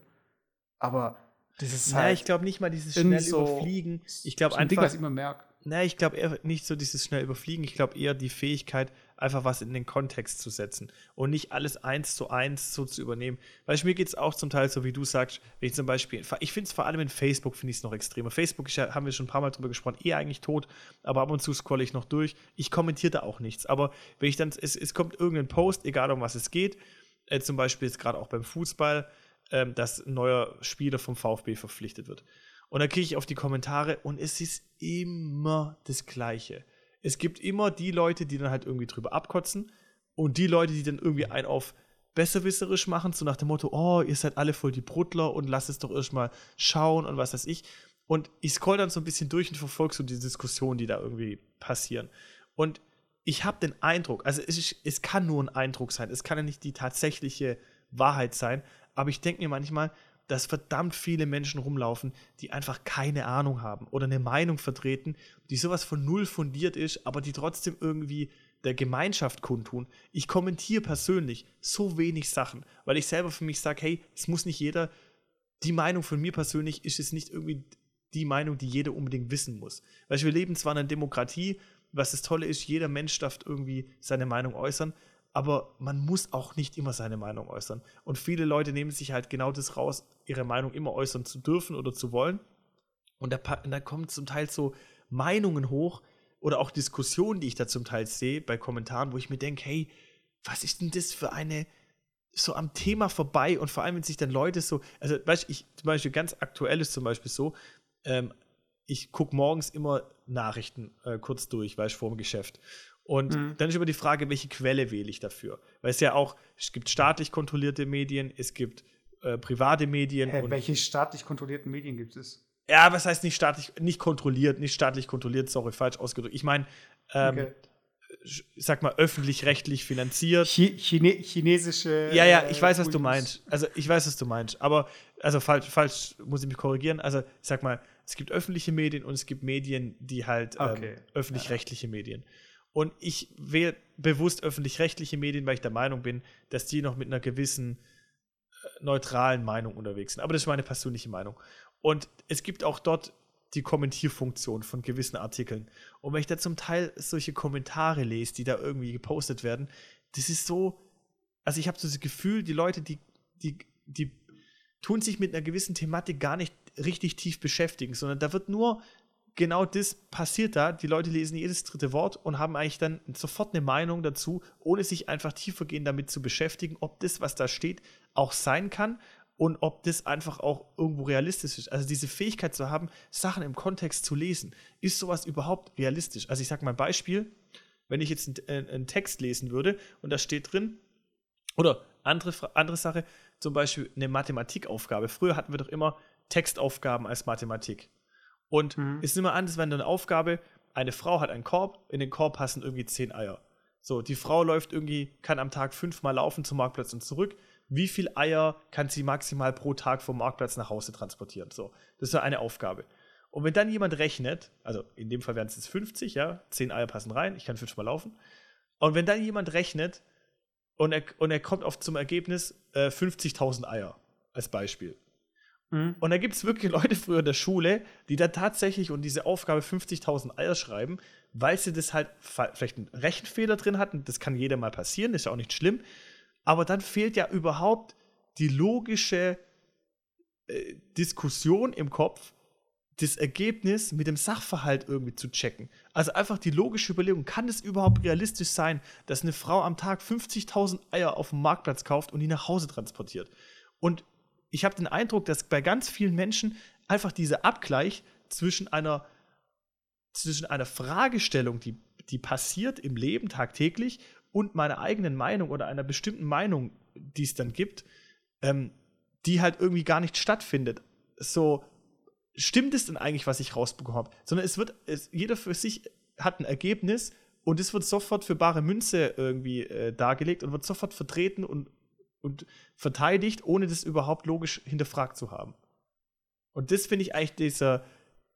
Aber das ist Ja, halt ich glaube nicht mal dieses schnell so- überfliegen. Ich glaube so ein Ding, einfach, was ich immer merke. Na, ich glaube eher nicht so dieses schnell überfliegen. Ich glaube eher die Fähigkeit, einfach was in den Kontext zu setzen und nicht alles eins zu eins so zu übernehmen. Weil mir geht es auch zum Teil so, wie du sagst, wenn ich zum Beispiel, ich finde es vor allem in Facebook, finde ich es noch extremer. Facebook ja, haben wir schon ein paar Mal drüber gesprochen, eh eigentlich tot, aber ab und zu scrolle ich noch durch. Ich kommentiere da auch nichts. Aber wenn ich dann, es, es kommt irgendein Post, egal um was es geht, äh, zum Beispiel jetzt gerade auch beim Fußball, ähm, dass ein neuer Spieler vom VfB verpflichtet wird. Und dann kriege ich auf die Kommentare und es ist immer das Gleiche. Es gibt immer die Leute, die dann halt irgendwie drüber abkotzen und die Leute, die dann irgendwie einen auf besserwisserisch machen, so nach dem Motto, oh, ihr seid alle voll die Bruttler und lasst es doch erstmal schauen und was weiß ich. Und ich scroll dann so ein bisschen durch und verfolge so die Diskussionen, die da irgendwie passieren. Und ich habe den Eindruck, also es, ist, es kann nur ein Eindruck sein, es kann ja nicht die tatsächliche Wahrheit sein, aber ich denke mir manchmal, dass verdammt viele Menschen rumlaufen, die einfach keine Ahnung haben oder eine Meinung vertreten, die sowas von null fundiert ist, aber die trotzdem irgendwie der Gemeinschaft kundtun. Ich kommentiere persönlich so wenig Sachen, weil ich selber für mich sage, hey, es muss nicht jeder, die Meinung von mir persönlich ist es nicht irgendwie die Meinung, die jeder unbedingt wissen muss. Weil wir leben zwar in einer Demokratie, was das Tolle ist, jeder Mensch darf irgendwie seine Meinung äußern, aber man muss auch nicht immer seine Meinung äußern. Und viele Leute nehmen sich halt genau das raus, ihre Meinung immer äußern zu dürfen oder zu wollen. Und da, da kommen zum Teil so Meinungen hoch oder auch Diskussionen, die ich da zum Teil sehe bei Kommentaren, wo ich mir denke, hey, was ist denn das für eine so am Thema vorbei und vor allem, wenn sich dann Leute so, also weißt ich, zum Beispiel ganz aktuell ist zum Beispiel so, ähm, ich gucke morgens immer Nachrichten äh, kurz durch, weil ich vor dem Geschäft. Und mhm. dann ist immer die Frage, welche Quelle wähle ich dafür? Weil es ja auch, es gibt staatlich kontrollierte Medien, es gibt äh, private Medien. Hä, welche staatlich kontrollierten Medien gibt es? Ja, was heißt nicht staatlich, nicht kontrolliert, nicht staatlich kontrolliert, sorry, falsch ausgedrückt. Ich meine, ähm, okay. sag mal, öffentlich-rechtlich finanziert. Chine chinesische. Ja, ja, ich weiß, was du meinst. Also, ich weiß, was du meinst. Aber, also, falsch, falsch muss ich mich korrigieren. Also, ich sag mal, es gibt öffentliche Medien und es gibt Medien, die halt ähm, okay. ähm, öffentlich-rechtliche ja. Medien. Und ich wähle bewusst öffentlich-rechtliche Medien, weil ich der Meinung bin, dass die noch mit einer gewissen äh, neutralen Meinung unterwegs sind. Aber das ist meine persönliche Meinung. Und es gibt auch dort die Kommentierfunktion von gewissen Artikeln. Und wenn ich da zum Teil solche Kommentare lese, die da irgendwie gepostet werden, das ist so, also ich habe so das Gefühl, die Leute, die, die, die tun sich mit einer gewissen Thematik gar nicht richtig tief beschäftigen, sondern da wird nur genau das passiert da. Die Leute lesen jedes dritte Wort und haben eigentlich dann sofort eine Meinung dazu, ohne sich einfach tiefergehend damit zu beschäftigen, ob das, was da steht, auch sein kann und ob das einfach auch irgendwo realistisch ist. Also diese Fähigkeit zu haben, Sachen im Kontext zu lesen, ist sowas überhaupt realistisch? Also ich sage mal ein Beispiel, wenn ich jetzt einen, einen Text lesen würde und da steht drin, oder andere, andere Sache, zum Beispiel eine Mathematikaufgabe. Früher hatten wir doch immer Textaufgaben als Mathematik. Und mhm. es ist immer anders, wenn eine Aufgabe, eine Frau hat einen Korb, in den Korb passen irgendwie zehn Eier. So, die Frau läuft irgendwie, kann am Tag fünfmal laufen zum Marktplatz und zurück. Wie viel Eier kann sie maximal pro Tag vom Marktplatz nach Hause transportieren? So, das ist eine Aufgabe. Und wenn dann jemand rechnet, also in dem Fall wären es jetzt 50, ja, 10 Eier passen rein, ich kann fünfmal laufen. Und wenn dann jemand rechnet und er, und er kommt auf zum Ergebnis äh, 50.000 Eier als Beispiel, Mhm. Und da gibt es wirklich Leute früher in der Schule, die da tatsächlich und diese Aufgabe 50.000 Eier schreiben, weil sie das halt vielleicht einen Rechenfehler drin hatten. Das kann jeder mal passieren, ist ja auch nicht schlimm. Aber dann fehlt ja überhaupt die logische äh, Diskussion im Kopf, das Ergebnis mit dem Sachverhalt irgendwie zu checken. Also einfach die logische Überlegung, kann es überhaupt realistisch sein, dass eine Frau am Tag 50.000 Eier auf dem Marktplatz kauft und die nach Hause transportiert? Und ich habe den Eindruck, dass bei ganz vielen Menschen einfach dieser Abgleich zwischen einer, zwischen einer Fragestellung, die, die passiert im Leben tagtäglich, und meiner eigenen Meinung oder einer bestimmten Meinung, die es dann gibt, ähm, die halt irgendwie gar nicht stattfindet. So, stimmt es denn eigentlich, was ich rausbekommen habe? Sondern es wird, es, jeder für sich hat ein Ergebnis und es wird sofort für bare Münze irgendwie äh, dargelegt und wird sofort vertreten und und verteidigt, ohne das überhaupt logisch hinterfragt zu haben. Und das finde ich eigentlich dieser,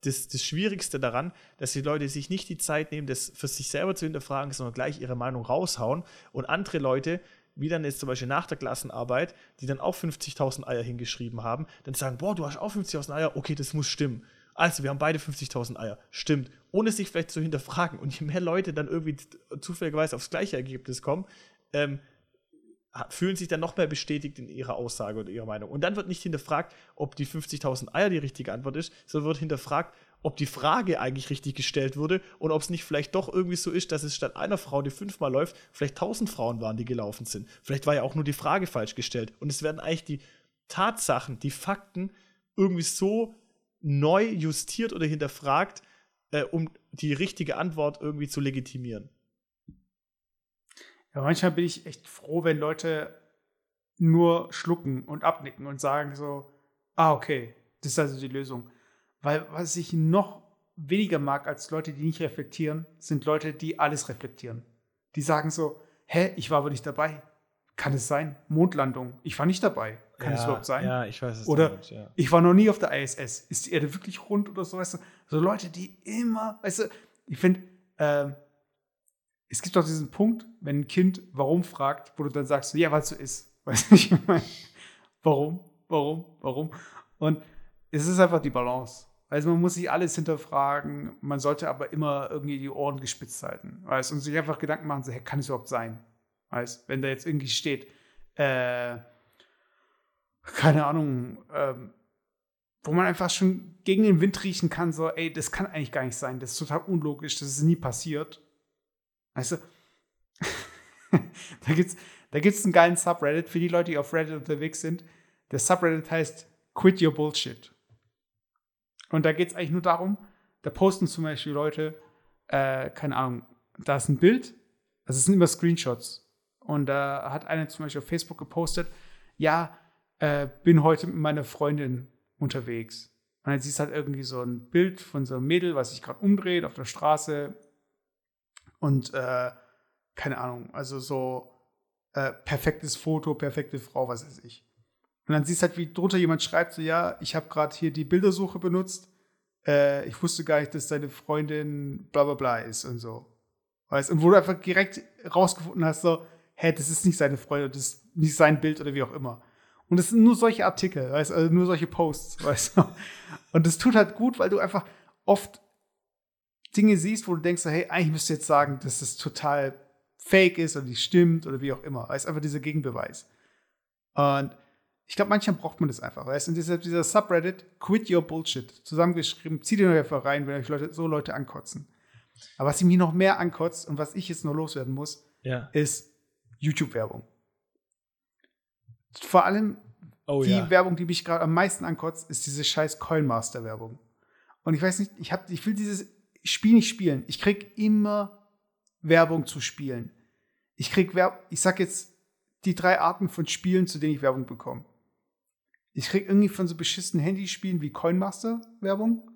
das, das Schwierigste daran, dass die Leute sich nicht die Zeit nehmen, das für sich selber zu hinterfragen, sondern gleich ihre Meinung raushauen und andere Leute, wie dann jetzt zum Beispiel nach der Klassenarbeit, die dann auch 50.000 Eier hingeschrieben haben, dann sagen, boah, du hast auch 50.000 Eier, okay, das muss stimmen. Also, wir haben beide 50.000 Eier. Stimmt. Ohne sich vielleicht zu hinterfragen. Und je mehr Leute dann irgendwie zufälligerweise aufs gleiche Ergebnis kommen, ähm, fühlen sich dann noch mehr bestätigt in ihrer Aussage oder ihrer Meinung. Und dann wird nicht hinterfragt, ob die 50.000 Eier die richtige Antwort ist, sondern wird hinterfragt, ob die Frage eigentlich richtig gestellt wurde und ob es nicht vielleicht doch irgendwie so ist, dass es statt einer Frau, die fünfmal läuft, vielleicht tausend Frauen waren, die gelaufen sind. Vielleicht war ja auch nur die Frage falsch gestellt. Und es werden eigentlich die Tatsachen, die Fakten irgendwie so neu justiert oder hinterfragt, äh, um die richtige Antwort irgendwie zu legitimieren. Ja, manchmal bin ich echt froh, wenn Leute nur schlucken und abnicken und sagen so, ah, okay, das ist also die Lösung. Weil was ich noch weniger mag als Leute, die nicht reflektieren, sind Leute, die alles reflektieren. Die sagen so, hä, ich war aber nicht dabei. Kann es sein? Mondlandung. Ich war nicht dabei. Kann es überhaupt sein? Ja, ich weiß es Oder nicht, ja. ich war noch nie auf der ISS. Ist die Erde wirklich rund oder so? Weißt du? So Leute, die immer, weißt du, ich finde, ähm, es gibt doch diesen Punkt, wenn ein Kind warum fragt, wo du dann sagst, ja, weil es so ist. Weißt du, ich meine, warum, warum, warum? Und es ist einfach die Balance. Also man muss sich alles hinterfragen, man sollte aber immer irgendwie die Ohren gespitzt halten. Weißt? Und sich einfach Gedanken machen, so, hey, kann es überhaupt sein? Weißt? Wenn da jetzt irgendwie steht, äh, keine Ahnung, ähm, wo man einfach schon gegen den Wind riechen kann, so, ey, das kann eigentlich gar nicht sein, das ist total unlogisch, das ist nie passiert. Weißt du, da gibt's, da gibt's einen geilen Subreddit für die Leute, die auf Reddit unterwegs sind. Der Subreddit heißt Quit Your Bullshit. Und da geht es eigentlich nur darum, da posten zum Beispiel Leute, äh, keine Ahnung, da ist ein Bild, also es sind immer Screenshots. Und da hat einer zum Beispiel auf Facebook gepostet, ja, äh, bin heute mit meiner Freundin unterwegs. Und dann siehst du halt irgendwie so ein Bild von so einem Mädel, was sich gerade umdreht auf der Straße. Und äh, keine Ahnung, also so äh, perfektes Foto, perfekte Frau, was weiß ich. Und dann siehst du halt, wie drunter jemand schreibt, so, ja, ich habe gerade hier die Bildersuche benutzt. Äh, ich wusste gar nicht, dass deine Freundin bla bla bla ist und so. Weißt Und wo du einfach direkt rausgefunden hast, so, hä, das ist nicht seine Freundin, das ist nicht sein Bild oder wie auch immer. Und es sind nur solche Artikel, weißt also nur solche Posts, weißt du. Und das tut halt gut, weil du einfach oft Dinge siehst, wo du denkst, hey, eigentlich müsst ihr jetzt sagen, dass das total fake ist oder nicht stimmt oder wie auch immer. Es ist einfach dieser Gegenbeweis. Und ich glaube, manchmal braucht man das einfach. Weißt? Und deshalb dieser Subreddit, quit your bullshit, zusammengeschrieben, zieht ihr einfach rein, wenn euch Leute, so Leute ankotzen. Aber was mich noch mehr ankotzt und was ich jetzt noch loswerden muss, Ja. ist YouTube-Werbung. Vor allem Oh die ja. Werbung, die mich gerade am meisten ankotzt, ist diese scheiß Coinmaster-Werbung. Und ich weiß nicht, ich, hab, ich will dieses Spiel nicht spielen. Ich krieg immer Werbung zu spielen. Ich krieg Werbung, ich sag jetzt die drei Arten von Spielen, zu denen ich Werbung bekomme. Ich krieg irgendwie von so beschissenen Handyspielen wie Coinmaster Werbung.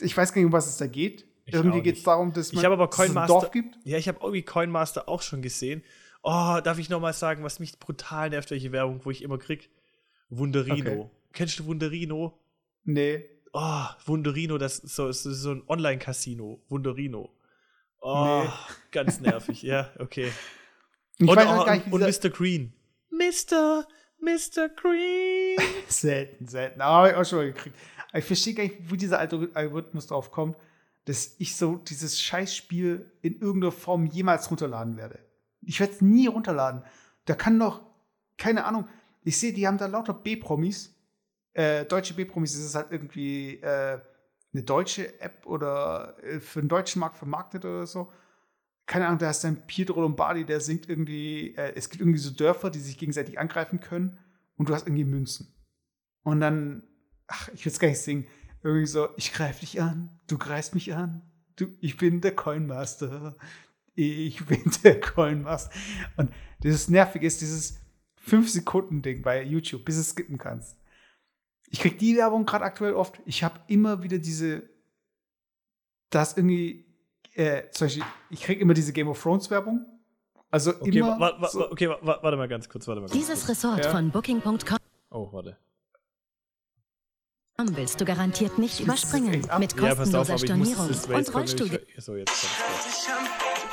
Ich weiß gar nicht, um was es da geht. Ich irgendwie geht es darum, dass Ich man habe aber es ein Coinmaster- Dorf gibt. Ja, ich habe irgendwie Coinmaster auch schon gesehen. Oh, darf ich noch mal sagen, was mich brutal nervt, welche Werbung, wo ich immer krieg? Wunderino. Okay. Kennst du Wunderino? Nee. Oh, Wunderino, das ist so, das ist so ein Online-Casino. Wunderino. Oh, Nee. ganz nervig. ja, okay. Ich und, weiß auch gar nicht, und, Mr. Green. Mr. Mr. Green. Selten, selten. Aber habe ich auch schon mal gekriegt. Aber ich verstehe gar nicht, wie dieser Algor- Algorithmus drauf kommt, dass ich so dieses Scheißspiel in irgendeiner Form jemals runterladen werde. Ich werde es nie runterladen. Da kann doch, keine Ahnung, ich sehe, die haben da lauter B-Promis. Äh, deutsche B-Promis ist es halt irgendwie äh, eine deutsche App oder äh, für den deutschen Markt vermarktet oder so. Keine Ahnung, da ist dann Pietro Lombardi, der singt irgendwie, äh, es gibt irgendwie so Dörfer, die sich gegenseitig angreifen können und du hast irgendwie Münzen. Und dann, ach, ich will es gar nicht singen, irgendwie so, ich greife dich an, du greifst mich an, du, ich bin der Coinmaster, ich bin der Coinmaster. Und dieses Nervige ist dieses 5-Sekunden-Ding bei YouTube, bis es skippen kannst. Ich krieg die Werbung gerade aktuell oft. Ich habe immer wieder diese, das irgendwie, äh, zum Beispiel, ich krieg immer diese Game of Thrones Werbung. Also Okay, immer. wa wa so, okay wa wa warte mal ganz kurz, warte mal ganz Dieses kurz. Ressort Ja. von Booking.com Oh, warte. Willst du garantiert nicht überspringen. Mit Ja, pass auf, kostenloser Stornierung und Rollstuhl. So, jetzt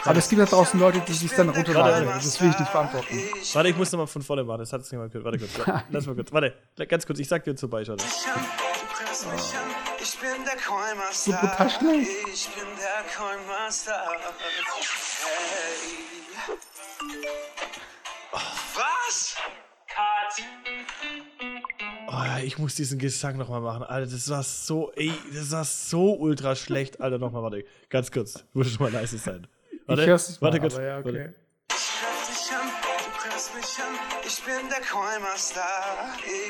aber es gibt da draußen Leute, die sich dann runterladen. Das will ich nicht verantworten. Warte, ich muss nochmal von vorne machen. Das hat es nicht mal gehört. Warte kurz. Warte, Lass mal kurz. Warte, ganz kurz. Ich sag dir zu mich an, ich bin der Coinmaster. So brutal schnell. Ich bin der Coinmaster. Hey. Was? Oh, ich muss diesen Gesang nochmal machen. Alter, das war so, ey, das war so ultra schlecht. Alter, nochmal, warte. Ganz kurz. Muss schon mal leise sein. Warte, ich hör's nicht warte mal, kurz. aber ja, okay. warte. Ich greif dich an, du greifst mich an. Ich bin der Coinmaster.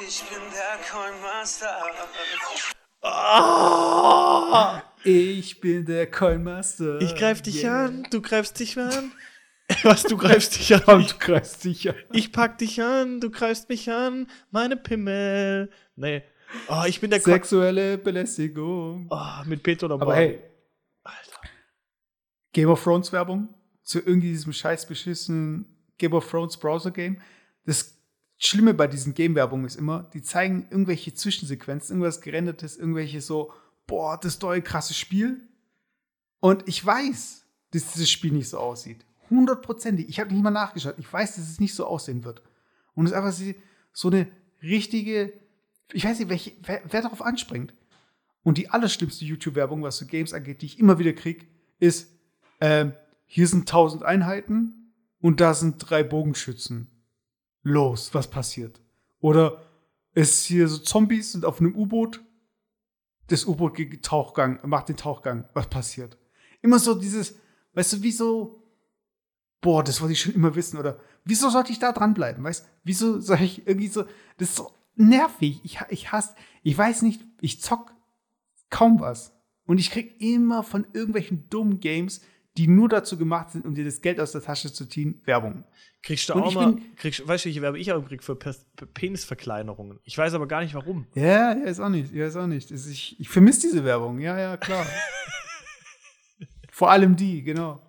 Ich bin der Coinmaster. Ah! Ich bin der Coinmaster. Ich greif dich Yeah. an, du greifst dich an. Was, du greifst dich an? Und du greifst dich an. Ich pack dich an, du greifst mich an, meine Pimmel. Nee. Oh, ich bin der Sexuelle Belästigung. oh, mit Peter oder Aber hey, Game of Thrones Werbung zu irgendwie diesem scheiß beschissenen Game of Thrones Browser Game. Das Schlimme bei diesen Game-Werbungen ist immer, die zeigen irgendwelche Zwischensequenzen, irgendwas gerendertes, irgendwelche so, boah, das neue krasse Spiel. Und ich weiß, dass dieses Spiel nicht so aussieht. Hundertprozentig. Ich habe nicht mal nachgeschaut. Ich weiß, dass es nicht so aussehen wird. Und es ist einfach so- eine richtige, ich weiß nicht, welche, wer, wer darauf anspringt. Und die allerschlimmste YouTube-Werbung, was so Games angeht, die ich immer wieder kriege, ist, ähm, hier sind 1000 Einheiten und da sind drei Bogenschützen. Los, was passiert? Oder es hier so Zombies sind auf einem U-Boot. Das U-Boot macht den Tauchgang. Was passiert? Immer so dieses, weißt du, wie so, boah, das wollte ich schon immer wissen. Oder wieso sollte ich da dranbleiben? Weißt wieso soll ich irgendwie so, das ist so nervig. Ich, ich hasse, ich weiß nicht, ich zock kaum was. Und ich krieg immer von irgendwelchen dummen Games, die nur dazu gemacht sind, um dir das Geld aus der Tasche zu ziehen, Werbung. Kriegst du auch ich mal, kriegst, weißt du, welche Werbe ich auch krieg für Penisverkleinerungen? Ich weiß aber gar nicht warum. Ja, ja, ist auch nicht, ja, ist auch nicht. Ich, ich vermisse diese Werbung, ja, ja, klar. Vor allem die, genau.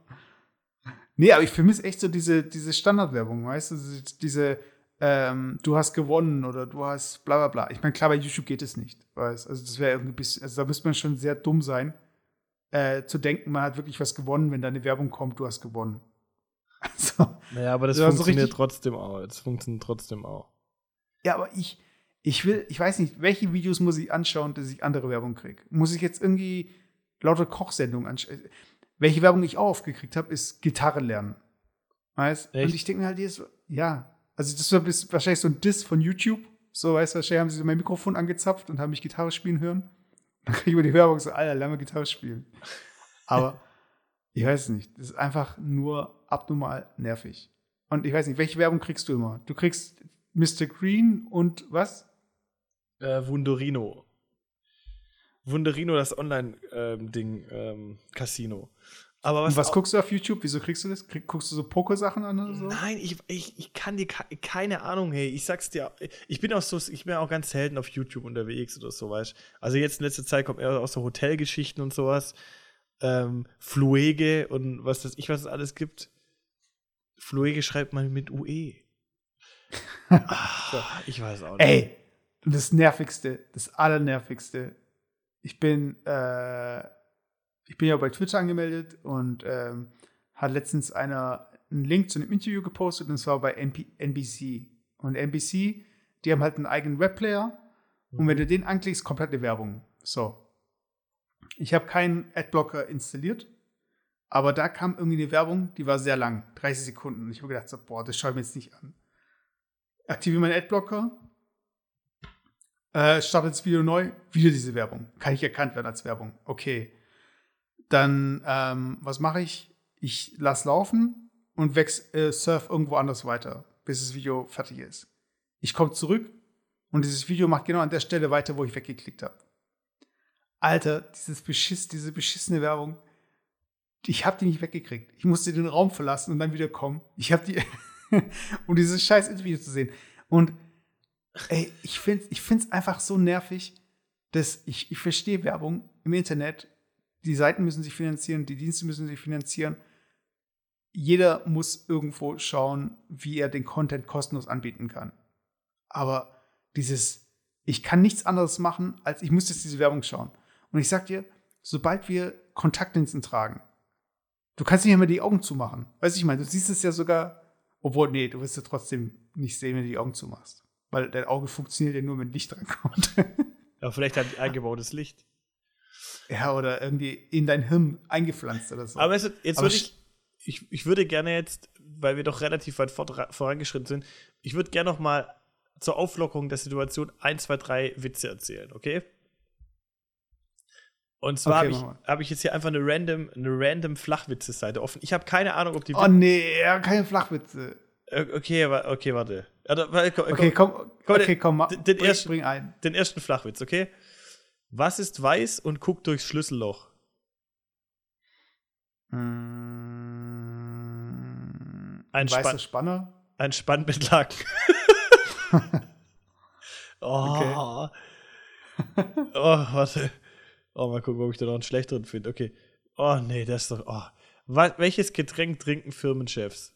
Nee, aber ich vermisse echt so diese, diese Standardwerbung, weißt du, diese- ähm, du hast gewonnen oder du hast bla bla bla. Ich meine, klar, bei YouTube geht es nicht, weißt Also das wäre irgendwie ein bisschen, also da müsste man schon sehr dumm sein, äh, zu denken, man hat wirklich was gewonnen, wenn da eine Werbung kommt, du hast gewonnen. Also, Naja, aber das funktioniert richtig- trotzdem auch. Das funktioniert trotzdem auch. Ja, aber ich, ich will, ich weiß nicht, welche Videos muss ich anschauen, dass ich andere Werbung kriege? Muss ich jetzt irgendwie lauter Kochsendungen anschauen? Welche Werbung ich auch aufgekriegt habe, ist Gitarre lernen. Weißt? Echt? Und ich denke mir halt, jedes- ja, also das war bis, wahrscheinlich so ein Diss von YouTube. So, weißt du, wahrscheinlich haben sie so mein Mikrofon angezapft und haben mich Gitarre spielen hören. Dann kriege ich über die Werbung so, Alter, lern mal Gitarre spielen. Aber ich weiß nicht, das ist einfach nur abnormal nervig. Und ich weiß nicht, welche Werbung kriegst du immer? Du kriegst Mr. Green und was? Äh, Wunderino. Wunderino, das Online-Ding, ähm, Casino. Aber was, was guckst du auf YouTube? Wieso kriegst du das? Krieg, guckst du so Poker-Sachen an oder so? Nein, ich, ich, ich kann dir ke- keine Ahnung, hey, ich sag's dir, ich bin auch so, ich bin auch ganz selten auf YouTube unterwegs oder so, weißt Also jetzt in letzter Zeit kommt eher aus so Hotelgeschichten und sowas. Ähm, Fluege und was das ich, was es alles gibt. Fluege schreibt man mit UE. ah, ich weiß auch nicht. Ey, das Nervigste, das Allernervigste. Ich bin, äh, ich bin ja bei Twitter angemeldet und ähm, hat letztens einer einen Link zu einem Interview gepostet und zwar bei NBC. Und NBC, die haben halt einen eigenen Webplayer und wenn du den anklickst, komplette Werbung. So. Ich habe keinen Adblocker installiert, aber da kam irgendwie eine Werbung, die war sehr lang, 30 Sekunden. Und ich habe gedacht, so, boah, das schaue ich mir jetzt nicht an. Aktiviere meinen Adblocker, äh, starte das Video neu, wieder diese Werbung. Kann ich erkannt werden als Werbung. Okay. Dann, ähm, was mache ich? Ich lasse laufen und wechsle, äh, surf irgendwo anders weiter, bis das Video fertig ist. Ich komme zurück und dieses Video macht genau an der Stelle weiter, wo ich weggeklickt habe. Alter, dieses Beschiss, diese beschissene Werbung, ich habe die nicht weggekriegt. Ich musste den Raum verlassen und dann wieder kommen. Ich habe die, um dieses scheiß Interview zu sehen. Und ey, ich finde es ich einfach so nervig, dass ich, ich verstehe Werbung im Internet. Die Seiten müssen sich finanzieren, die Dienste müssen sich finanzieren. Jeder muss irgendwo schauen, wie er den Content kostenlos anbieten kann. Aber dieses, ich kann nichts anderes machen, als ich muss jetzt diese Werbung schauen. Und ich sag dir, sobald wir Kontaktlinsen tragen, du kannst nicht mehr die Augen zumachen. Weißt du, ich meine, du siehst es ja sogar, obwohl, nee, du wirst es trotzdem nicht sehen, wenn du die Augen zumachst. Weil dein Auge funktioniert ja nur, wenn Licht drankommt. Ja, vielleicht hat eingebautes Licht. ja, oder irgendwie in dein Hirn eingepflanzt oder so. Aber weißt du, jetzt Aber würde ich, ich, ich würde gerne jetzt, weil wir doch relativ weit fort, vorangeschritten sind, ich würde gerne noch mal zur Auflockerung der Situation ein, zwei, drei Witze erzählen, okay? Und zwar Okay, habe ich, hab ich jetzt hier einfach eine random, eine random Flachwitze-Seite offen. Ich habe keine Ahnung, ob die. oh nee, keine Flachwitze. Äh, okay, okay, warte. Okay, komm, okay, komm, den- den bring, ersten- bring ein. Den ersten Flachwitz, okay? Was ist weiß und guckt durchs Schlüsselloch? Mm, Ein weißer Spann- Spanner. Ein Spannbettlaken. oh. Oh, warte. Oh, mal gucken, ob ich da noch einen schlechteren finde. Okay. Oh, nee, das ist doch. Oh. Wa- welches Getränk trinken Firmenchefs?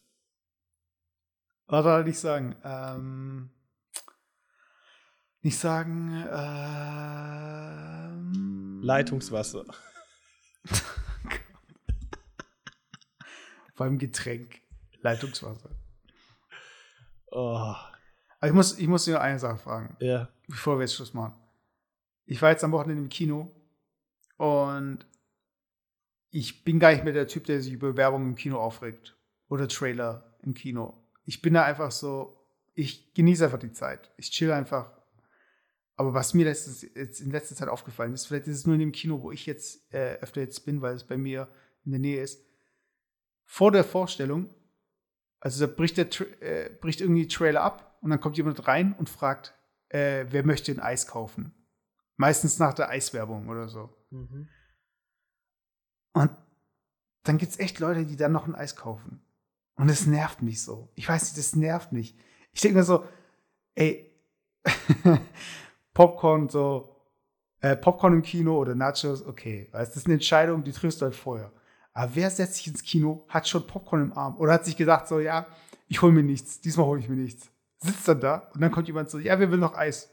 Was soll ich sagen? Ähm, nicht sagen. Ähm, Leitungswasser. Vor allem Getränk. Leitungswasser. Oh, Aber ich muss, ich muss dir eine Sache fragen, ja. bevor wir jetzt Schluss machen. Ich war jetzt am Wochenende im Kino und ich bin gar nicht mehr der Typ, der sich über Werbung im Kino aufregt. Oder Trailer im Kino. Ich bin da einfach so, ich genieße einfach die Zeit. Ich chill einfach. Aber was mir letztens, jetzt in letzter Zeit aufgefallen ist, vielleicht ist es nur in dem Kino, wo ich jetzt äh, öfter jetzt bin, weil es bei mir in der Nähe ist. Vor der Vorstellung, also da bricht, der, äh, bricht irgendwie Trailer ab und dann kommt jemand rein und fragt, äh, wer möchte ein Eis kaufen? Meistens nach der Eiswerbung oder so. Und dann gibt es echt Leute, die dann noch ein Eis kaufen. Und es nervt mich so. Ich weiß nicht, das nervt mich. Ich denke mir so, ey, Popcorn so, äh, Popcorn im Kino oder Nachos, okay. Das ist eine Entscheidung, die triffst du halt vorher. Aber wer setzt sich ins Kino, hat schon Popcorn im Arm oder hat sich gesagt so, ja, ich hole mir nichts, diesmal hole ich mir nichts. Sitzt dann da und dann kommt jemand so, ja, wir will noch Eis.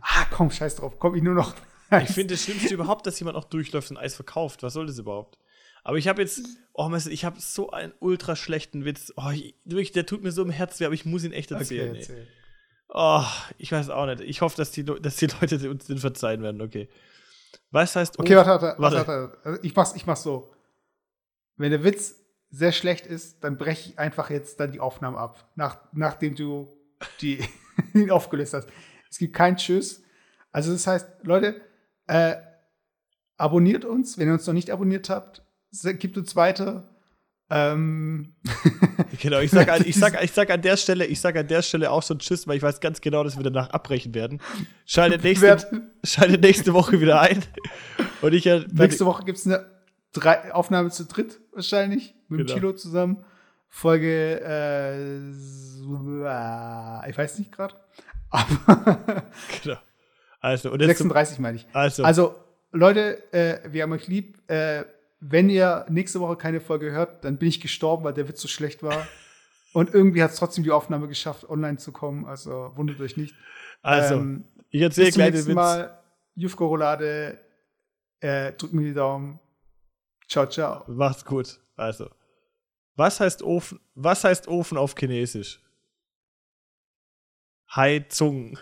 Ah, komm, scheiß drauf, komm ich nur noch. Ich finde das Schlimmste überhaupt, dass jemand noch durchläuft und Eis verkauft. Was soll das überhaupt? Aber ich habe jetzt, oh, weißt du, ich habe so einen ultra schlechten Witz. Oh, ich, wirklich, der tut mir so im Herz weh, aber ich muss ihn echt erzählen. ey. erzähl. Oh, ich weiß auch nicht. Ich hoffe, dass die, dass die Leute uns den verzeihen werden. Okay. Was heißt Okay, warte, warte, Warte. warte, warte. Ich mach's, ich mach's so. Wenn der Witz sehr schlecht ist, dann breche ich einfach jetzt dann die Aufnahme ab, nach, nachdem du die, ihn aufgelöst hast. Es gibt kein Tschüss. Also das heißt, Leute, äh, abonniert uns, wenn ihr uns noch nicht abonniert habt, gibt uns weiter. Ähm, Genau, ich sag, an- ich, sag, ich sag an der Stelle, ich sag an der Stelle auch schon Tschüss, weil ich weiß ganz genau, dass wir danach abbrechen werden. Schaltet nächste, schaltet nächste Woche wieder ein. Und ich äh, nächste Woche gibt es eine drei, Aufnahme zu dritt wahrscheinlich, mit Genau. Kilo zusammen. Folge, äh, ich weiß nicht gerade. Genau. Also, und jetzt zum, 36 meine ich. also, Also, Leute, äh, wir haben euch lieb. Äh, wenn ihr nächste Woche keine Folge hört, dann bin ich gestorben, weil der Witz so schlecht war. Und irgendwie hat es trotzdem die Aufnahme geschafft, online zu kommen. Also wundert euch nicht. also ähm, ich erzähle gleich den Witz. Mal. Jufko Roulade. Äh, drückt mir die Daumen. Ciao, ciao. Macht's gut. Also, was heißt Ofen, was heißt Ofen auf Chinesisch? Heizung.